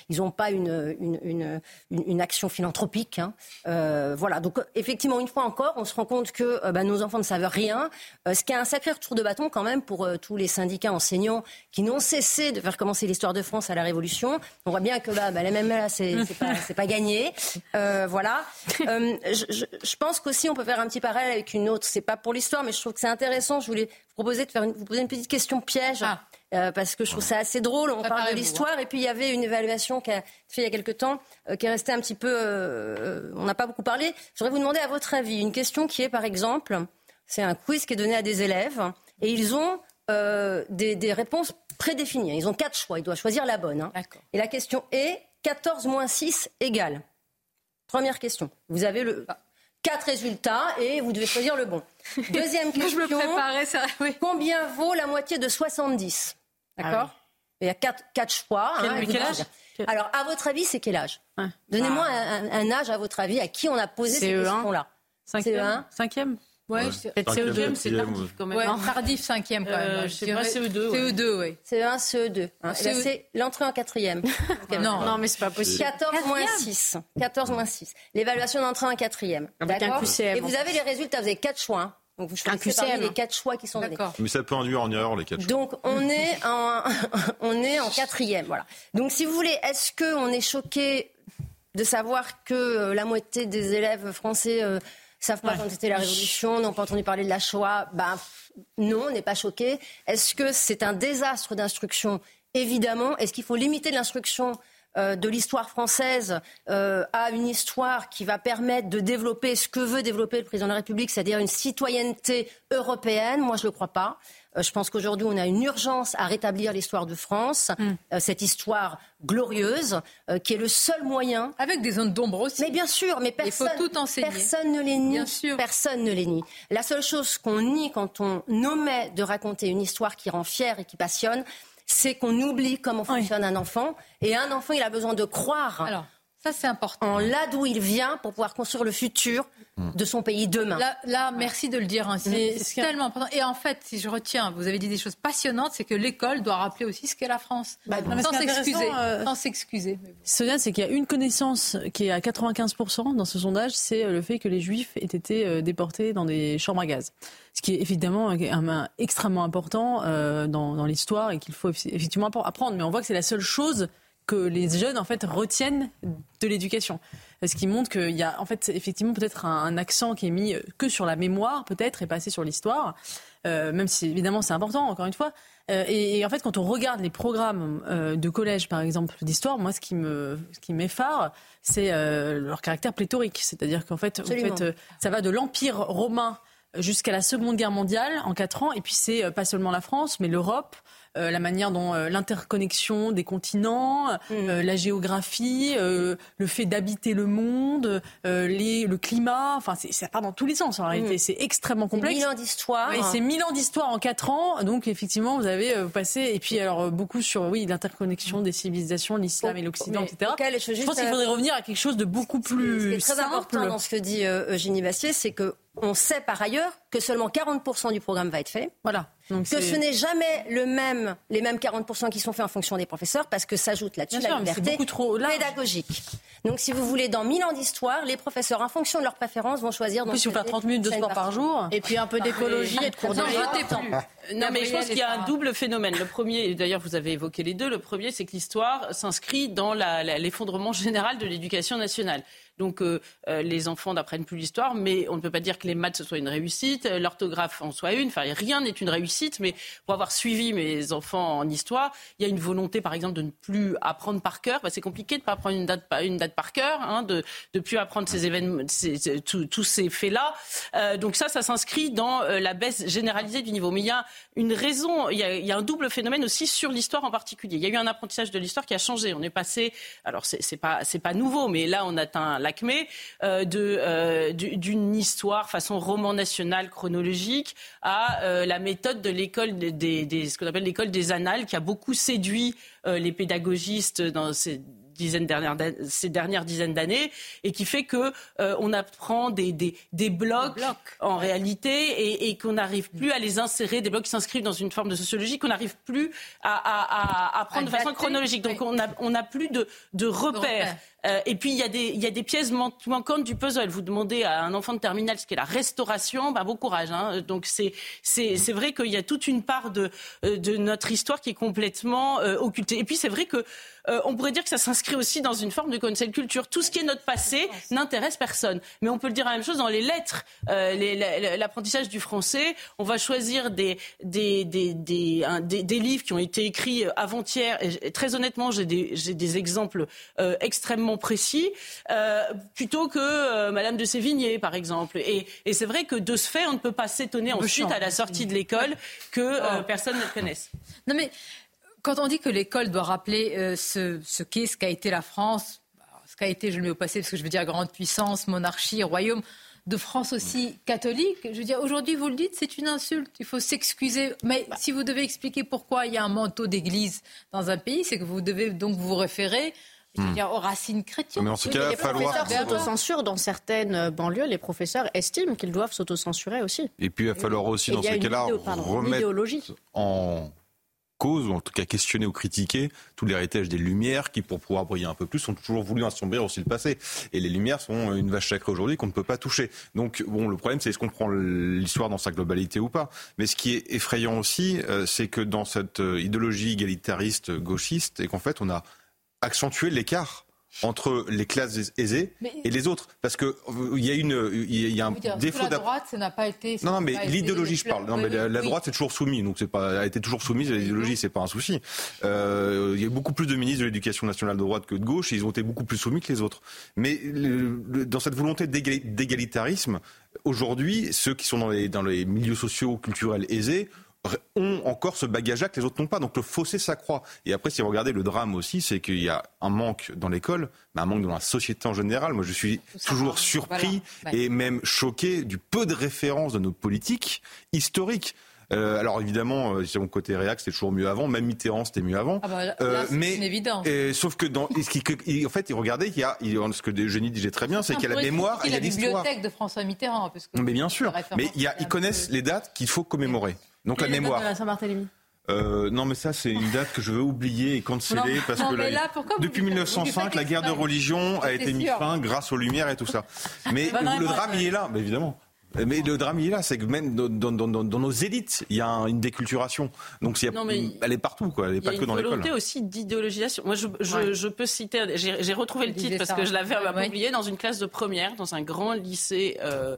ils n'ont pas une, une, une, une, action philanthropique. Hein. Euh, voilà. Donc effectivement, une fois encore, on se rend compte que euh, bah, nos enfants ne savent rien. Euh, ce qui est un sacré retour de bâton quand même pour euh, tous les syndicats enseignants qui n'ont cessé de faire commencer l'histoire de France à la Révolution. On voit bien que là, bah, même là, c'est pas, pas gagné. voilà. Je, je, je, pense qu'aussi on peut faire un petit parallèle avec une autre. C'est pas pour l'histoire, mais je trouve que c'est intéressant. Je voulais proposer de faire une, vous poser une petite question piège. Ah. Euh, parce que je trouve ça assez drôle. On parle de l'histoire et puis il y avait une évaluation qui a fait il y a quelque temps euh, qui est restée un petit peu. Euh, on n'a pas beaucoup parlé. Je voudrais vous demander à votre avis une question qui est par exemple, c'est un quiz qui est donné à des élèves et ils ont des, des, réponses prédéfinies. Ils ont quatre choix. Ils doivent choisir la bonne. Hein. Et la question est 14 moins 6 égale? Première question. Vous avez le, ah quatre résultats et vous devez choisir le bon. [laughs] Deuxième question. je me préparais, ça, oui. Combien vaut la moitié de 70 D'accord ah Il y a quatre, quatre choix. Quel, hein, quel âge Alors, à votre avis, c'est quel âge? Donnez-moi ah. un, un, âge, à votre avis, à qui on a posé ces e questions-là. Cinquième. Cinquième? Ouais, peut-être CE2, c'est tardif quand même. Ouais, tardif cinquième quand même. Euh, je sais pas, CE2. CE2, oui. CE1, CE2. Hein, CE... C'est l'entrée en quatrième. [laughs] non, non, mais c'est pas possible. 14 moins 6. 14 moins 6. L'évaluation d'entrée en quatrième. QCM. Et vous avez les résultats, vous avez quatre choix. Hein. Donc vous choisissez parmi les quatre choix qui sont donnés. Mais ça peut induire en erreur les quatre choix. Donc on est en, [laughs] on est en quatrième, voilà. Donc si vous voulez, est-ce qu'on est choqué de savoir que euh, la moitié des élèves français euh, savent pas quand c'était la Révolution, n'ont pas entendu parler de la Shoah? Ben, non, on n'est pas choqué. Est-ce que c'est un désastre d'instruction? Évidemment. Est-ce qu'il faut limiter l'instruction euh, de l'histoire française euh, à une histoire qui va permettre de développer ce que veut développer le président de la République, c'est-à-dire une citoyenneté européenne. Moi, je ne le crois pas. Euh, je pense qu'aujourd'hui, on a une urgence à rétablir l'histoire de France, mm. cette histoire glorieuse, qui est le seul moyen. Avec des zones d'ombre aussi. Mais bien sûr, mais personne, Il faut tout enseigner. personne ne les nie. Personne ne les nie. La seule chose qu'on nie quand on omet de raconter une histoire qui rend fière et qui passionne, c'est qu'on oublie comment fonctionne un enfant. Et un enfant, il a besoin de croire. Alors, ça, c'est important. En là d'où il vient pour pouvoir construire le futur de son pays demain. Là, merci de le dire. Hein. C'est tellement important. Et en fait, si je retiens, vous avez dit des choses passionnantes, c'est que l'école doit rappeler aussi ce qu'est la France. Bah, sans s'excuser. Euh, sans s'excuser. Ce c'est qu'il y a une connaissance qui est à 95% dans ce sondage, c'est euh, le fait que les Juifs aient été euh, déportés dans des chambres à gaz. Ce qui est évidemment extrêmement important dans, dans l'histoire et qu'il faut effectivement apprendre. Mais on voit que c'est la seule chose que les jeunes en fait retiennent de l'éducation. Ce qui montre qu'il y a en fait effectivement peut-être un, accent qui est mis que sur la mémoire peut-être et pas assez sur l'histoire, euh, même si évidemment c'est important encore une fois. Euh, et, en fait quand on regarde les programmes euh, de collège par exemple d'histoire, moi ce qui me ce qui m'effare c'est leur caractère pléthorique, c'est-à-dire qu'en fait, en fait ça va de l'empire romain jusqu'à la Seconde Guerre mondiale en quatre ans et puis c'est pas seulement la France mais l'Europe. Euh, la manière dont euh, l'interconnexion des continents, euh, mm. la géographie, le fait d'habiter le monde, les, le climat, enfin ça part dans tous les sens en réalité. Mm. C'est extrêmement complexe. Mille ans d'histoire. Et c'est mille ans d'histoire en quatre ans. Donc effectivement, vous avez passé et puis alors beaucoup sur oui l'interconnexion des civilisations, l'islam et l'Occident, etc. je, pense qu'il faudrait revenir à quelque chose de beaucoup plus ce très important dans ce que dit Eugénie Bastier, c'est que on sait par ailleurs que seulement 40% du programme va être fait. Voilà. Donc que ce n'est jamais le même, les mêmes 40% qui sont faits en fonction des professeurs parce que s'ajoute là-dessus la liberté pédagogique. Donc si vous voulez, dans 1000 ans d'histoire, les professeurs, en fonction de leurs préférences, vont choisir... Puis si vous faites 30 minutes de sport par jour... Et puis un peu d'écologie et de cours de Non, mais je pense qu'il y a un double phénomène. Le premier, d'ailleurs vous avez évoqué les deux, le premier c'est que l'histoire s'inscrit dans l'effondrement général de l'éducation nationale. Donc les enfants n'apprennent plus l'histoire, mais on ne peut pas dire que les maths ce soit une réussite, l'orthographe en soit une. Enfin, rien n'est une réussite, mais pour avoir suivi mes enfants en histoire, il y a une volonté, par exemple, de ne plus apprendre par cœur. Bah, c'est compliqué de ne pas apprendre une date, par cœur, hein, de ne plus apprendre tous ces faits-là. Euh, donc ça, ça s'inscrit dans euh, la baisse généralisée du niveau. Mais il y a une raison, il y a, un double phénomène aussi sur l'histoire en particulier. Il y a eu un apprentissage de l'histoire qui a changé. On est passé, alors c'est pas pas nouveau, mais là on atteint euh, de euh, d'une histoire façon roman national chronologique à euh, la méthode de l'école des, des, ce qu'on appelle l'école des annales qui a beaucoup séduit les pédagogistes dans ces dizaines dernières, ces dernières dizaines d'années et qui fait que euh, on apprend des, des, des blocs, en réalité et, et qu'on n'arrive plus à les insérer, des blocs qui s'inscrivent dans une forme de sociologie qu'on n'arrive plus à, à, à, à prendre de façon chronologique. Donc on n'a on a plus de, de repères. Euh, et puis il y, a des, pièces manquantes du puzzle. Vous demandez à un enfant de terminale ce qu'est la restauration, bah, bon courage. Hein. Donc c'est, vrai qu'il y a toute une part de, euh, notre histoire qui est complètement euh, occultée. Et puis c'est vrai que euh, on pourrait dire que ça s'inscrit aussi dans une forme de cancel culture. Tout ce qui est notre passé n'intéresse personne. Mais on peut le dire la même chose dans les lettres. Euh, l'apprentissage du français, on va choisir des, livres qui ont été écrits euh, avant-hier. Très honnêtement, j'ai des exemples extrêmement précis, plutôt que Madame de Sévigné, par exemple. Et, et c'est vrai que de ce fait, on ne peut pas s'étonner ensuite à la sortie de l'école que oh. personne ne connaisse. Non mais quand on dit que l'école doit rappeler euh, ce, ce qu'est, ce qu'a été la France, ce qu'a été, je le mets au passé parce que je veux dire grande puissance, monarchie, royaume, de France aussi catholique. Je veux dire, aujourd'hui, vous le dites, c'est une insulte. Il faut s'excuser. Mais bah. si vous devez expliquer pourquoi il y a un manteau d'église dans un pays, c'est que vous devez donc vous référer je veux hmm. dire, aux racines chrétiennes. Mais en ce cas, les professeurs s'autocensurent dans certaines banlieues. Les professeurs estiment qu'ils doivent s'autocensurer aussi. Et puis il va falloir aussi, dans ce cas-là, remettre en cause, ou en tout cas questionner ou critiquer tout l'héritage des Lumières qui, pour pouvoir briller un peu plus, ont toujours voulu assombrir aussi le passé. Et les Lumières sont une vache sacrée aujourd'hui qu'on ne peut pas toucher. Donc, bon, le problème, c'est est-ce qu'on prend l'histoire dans sa globalité ou pas. Mais ce qui est effrayant aussi, euh, c'est que dans cette euh, idéologie égalitariste gauchiste, et qu'en fait, on a accentué l'écart entre les classes aisées et les autres. Parce qu'il euh, y a, une, il y a un défaut... La droite, ça n'a pas été... Non, non, mais l'idéologie, je parle. Non, mais la, droite, c'est toujours soumis. Donc, c'est pas, elle a été toujours soumise. L'idéologie, c'est pas un souci. Euh, il y a beaucoup plus de ministres de l'éducation nationale de droite que de gauche. Et ils ont été beaucoup plus soumis que les autres. Mais dans cette volonté d'égalitarisme, aujourd'hui, ceux qui sont dans les, dans les milieux sociaux, culturels aisés ont encore ce bagage-là que les autres n'ont pas. Donc le fossé s'accroît. Et après, si vous regardez le drame aussi, c'est qu'il y a un manque dans l'école, mais un manque dans la société en général. Moi, je suis toujours surpris et même choqué du peu de références de nos politiques historiques. Euh, alors évidemment, euh, c'est mon côté réac, c'était toujours mieux avant. Même Mitterrand, c'était mieux avant. Ah bah, euh, mais sauf que dans, en fait, regardez, il y a, ce que Denis disait très bien, c'est qu'il y a la mémoire et il y a l'histoire. La bibliothèque de François Mitterrand. Parce mais bien sûr. Mais il y a, ils connaissent les dates qu'il faut commémorer. Donc la mémoire. Euh, non, mais ça, c'est une date que je veux oublier et canceller parce que depuis 1905, la guerre de religion a été mise fin grâce aux Lumières et tout ça. Mais bah, le, drame, il est là, mais évidemment. Mais le drame, il est là, c'est que même dans, dans, dans, dans, nos élites, il y a une déculturation. Donc, non, mais elle est partout, quoi. Elle n'est pas que dans l'école. Il y a une volonté aussi d'idéologisation. Moi, je, je, je, peux citer, j'ai retrouvé le titre parce que je l'avais ouais. oublié dans une classe de première, dans un grand lycée euh,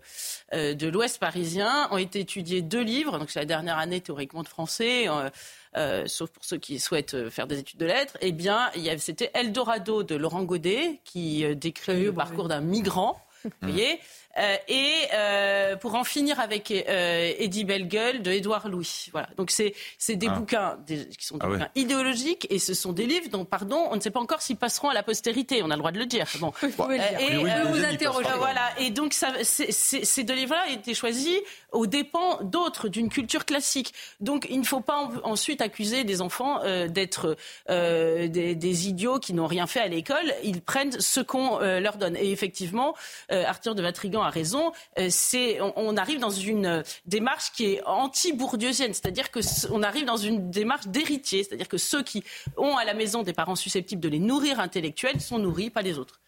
euh, de l'Ouest parisien, ont été étudiés deux livres. Donc, c'est la dernière année théoriquement de français. Euh, euh, sauf pour ceux qui souhaitent faire des études de lettres, eh bien, c'était Eldorado de Laurent Godet, qui euh, décrit le parcours d'un migrant. [laughs] Vous voyez euh, et euh, pour en finir avec euh, Eddie Bellegueule de Édouard Louis. Voilà. Donc c'est c'est des ah. bouquins qui sont des ah bouquins idéologiques et ce sont des livres dont pardon on ne sait pas encore s'ils passeront à la postérité. On a le droit de le dire. Bon. [laughs] et vous interrogez. voilà. Et donc ça, ces deux livres-là ont été choisis aux dépens d'autres d'une culture classique. Donc il ne faut pas ensuite accuser des enfants d'être des, des, idiots qui n'ont rien fait à l'école. Ils prennent ce qu'on leur donne. Et effectivement, Arthur de Vatrigan a raison, euh, c'est on, arrive dans une euh, démarche qui est anti-bourdieusienne, c'est-à-dire que on arrive dans une démarche d'héritier, c'est-à-dire que ceux qui ont à la maison des parents susceptibles de les nourrir intellectuels sont nourris, pas les autres.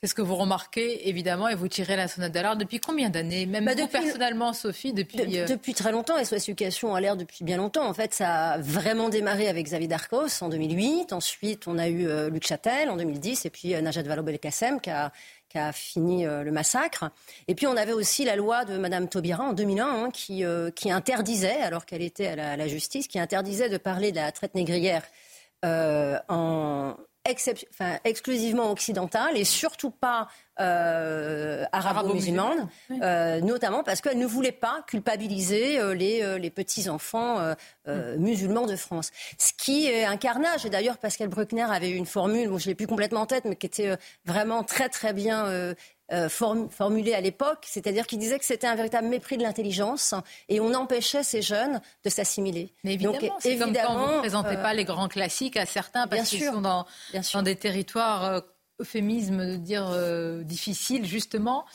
C'est ce que vous remarquez, évidemment, et vous tirez la sonnette d'alarme. Depuis combien d'années? Même bah, vous, personnellement, Sophie, depuis... Euh, depuis très longtemps. SOS Éducation a l'air depuis bien longtemps. En fait, ça a vraiment démarré avec Xavier Darcos en 2008. Ensuite, on a eu Luc Châtel en 2010. Et puis Najat Vallaud-Belkacem qui a, qui a fini le massacre. Et puis on avait aussi la loi de Madame Taubira en 2001 hein, qui, qui interdisait, alors qu'elle était à la, à la, justice, qui interdisait de parler de la traite négrière en enfin, exclusivement occidentale et surtout pas euh, arabo-musulmane, euh, notamment parce qu'elle ne voulait pas culpabiliser euh, les, les petits-enfants euh, musulmans de France. Ce qui est un carnage. Et d'ailleurs, Pascal Bruckner avait eu une formule, bon, je l'ai plus complètement en tête, mais qui était vraiment très très bien euh, formulé à l'époque, c'est-à-dire qu'il disait que c'était un véritable mépris de l'intelligence et on empêchait ces jeunes de s'assimiler. Mais évidemment, comme quand vous ne présentez pas les grands classiques à certains parce qu'ils sont dans, dans, des territoires, euh, euphémisme de dire euh, difficiles justement.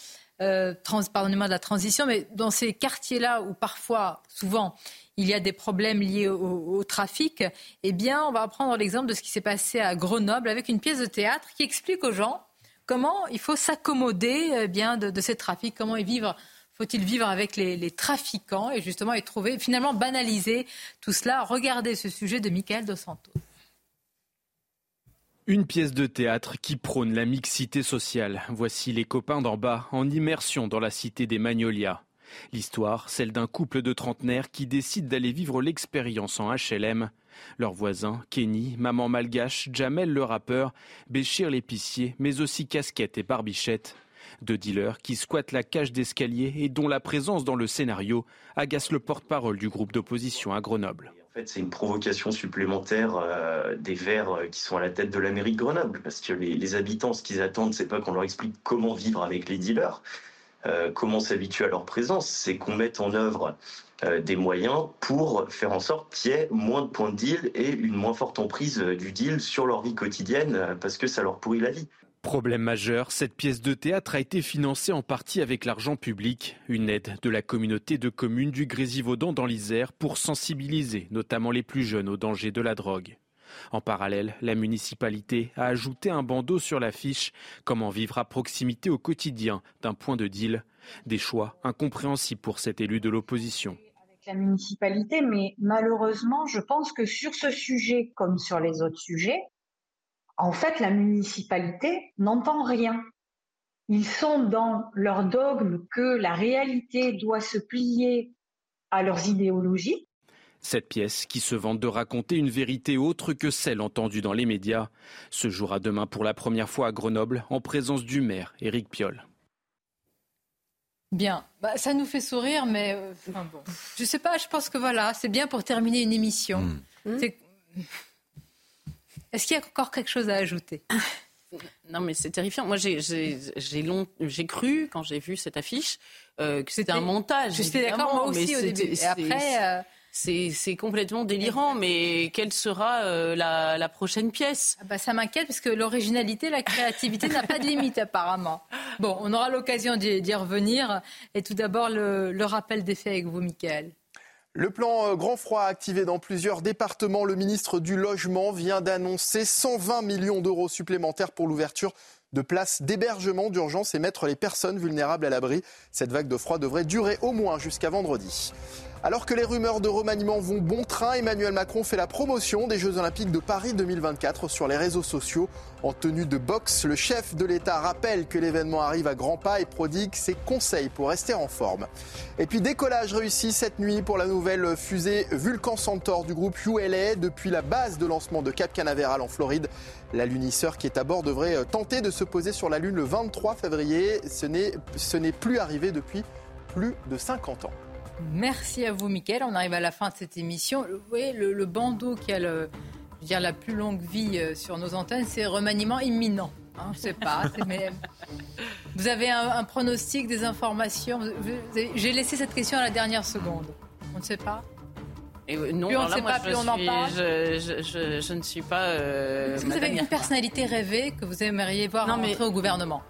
Euh, pardonnez-moi de la transition, mais dans ces quartiers-là où parfois, souvent, il y a des problèmes liés au, au trafic, eh bien, on va prendre l'exemple de ce qui s'est passé à Grenoble avec une pièce de théâtre qui explique aux gens comment il faut s'accommoder eh bien de, ces trafics, comment vivre faut-il vivre avec les, trafiquants et justement et trouver, finalement banaliser tout cela? Regardez ce sujet de Michael Dos Santos. Une pièce de théâtre qui prône la mixité sociale. Voici les copains d'en bas en immersion dans la cité des Magnolias. L'histoire, celle d'un couple de trentenaires qui décide d'aller vivre l'expérience en HLM. Leurs voisins, Kenny, maman malgache, Jamel le rappeur, Béchir l'épicier, mais aussi Casquette et Barbichette. Deux dealers qui squattent la cage d'escalier et dont la présence dans le scénario agace le porte-parole du groupe d'opposition à Grenoble. En fait, c'est une provocation supplémentaire euh, des Verts euh, qui sont à la tête de la mairie de Grenoble, parce que les, les habitants, ce qu'ils attendent, c'est pas qu'on leur explique comment vivre avec les dealers, euh, comment s'habituer à leur présence, c'est qu'on mette en œuvre des moyens pour faire en sorte qu'il y ait moins de points de deal et une moins forte emprise euh, du deal sur leur vie quotidienne parce que ça leur pourrit la vie. Problème majeur, cette pièce de théâtre a été financée en partie avec l'argent public, une aide de la communauté de communes du Grésivaudan dans l'Isère pour sensibiliser notamment les plus jeunes au danger de la drogue. En parallèle, la municipalité a ajouté un bandeau sur l'affiche Comment vivre à proximité au quotidien d'un point de deal. Des choix incompréhensibles pour cet élu de l'opposition. La municipalité, mais malheureusement, je pense que sur ce sujet, comme sur les autres sujets, en fait, la municipalité n'entend rien. Ils sont dans leur dogme que la réalité doit se plier à leurs idéologies. Cette pièce, qui se vante de raconter une vérité autre que celle entendue dans les médias, se jouera demain pour la première fois à Grenoble en présence du maire Éric Piolle. Bien, bah, ça nous fait sourire, mais euh, bon. je sais pas, je pense que voilà, c'est bien pour terminer une émission. Hmm. Hmm. Est-ce qu'il y a encore quelque chose à ajouter? Non, mais c'est terrifiant. Moi, j'ai cru, quand j'ai vu cette affiche, euh, que c'était un montage. J'étais d'accord, moi aussi, au début. Et après. C'est complètement délirant, mais quelle sera euh, la, prochaine pièce? Ah bah, Ça m'inquiète parce que l'originalité, la créativité n'a pas de limite apparemment. Bon, on aura l'occasion d'y revenir. Et tout d'abord, le, rappel des faits avec vous, Michael. Le plan euh, grand froid activé dans plusieurs départements. Le ministre du Logement vient d'annoncer 120 millions d'euros supplémentaires pour l'ouverture de places d'hébergement d'urgence et mettre les personnes vulnérables à l'abri. Cette vague de froid devrait durer au moins jusqu'à vendredi. Alors que les rumeurs de remaniement vont bon train, Emmanuel Macron fait la promotion des Jeux Olympiques de Paris 2024 sur les réseaux sociaux. En tenue de boxe, le chef de l'État rappelle que l'événement arrive à grands pas et prodigue ses conseils pour rester en forme. Et puis décollage réussi cette nuit pour la nouvelle fusée Vulcan Centaur du groupe ULA depuis la base de lancement de Cap Canaveral en Floride. La lunisseur qui est à bord devrait tenter de se poser sur la Lune le 23 février. Ce n'est plus arrivé depuis plus de 50 ans. Merci à vous, Mickaël. On arrive à la fin de cette émission. Vous voyez, le, bandeau qui a le, dire, la plus longue vie euh, sur nos antennes, c'est remaniement imminent. Hein, je ne sais pas. [laughs] Vous avez un, pronostic, des informations? J'ai laissé cette question à la dernière seconde. On ne sait pas? Et non, plus on ne sait pas, plus on en parle. Je, ne suis pas. Euh, Est-ce que vous avez une personnalité rêvée que vous aimeriez voir non, au gouvernement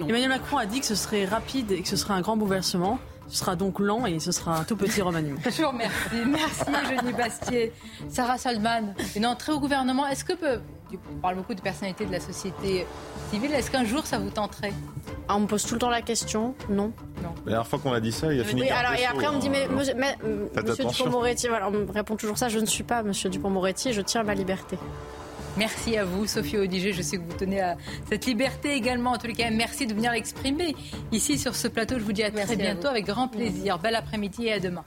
Emmanuel Macron a dit que ce serait rapide et que ce serait un grand bouleversement. Ce sera donc lent et ce sera un tout petit remaniement. [laughs] Je vous remercie. Merci, Jenny Bastier. Sarah Salman, une entrée au gouvernement. Est-ce que, on parle beaucoup de personnalités de la société civile, est-ce qu'un jour ça vous tenterait ah, On me pose tout le temps la question. Non. non. La dernière fois qu'on a dit ça, il a fini oui, alors, Et après, on me dit, mais, Monsieur Dupont-Moretti, voilà, on me répond toujours ça. Je ne suis pas Monsieur Dupont-Moretti, je tiens à ma liberté. Merci à vous, Sophie Audiger. Je sais que vous tenez à cette liberté également. En tous les cas, merci de venir l'exprimer ici sur ce plateau. Je vous dis à très bientôt avec grand plaisir. Bel après-midi et à demain.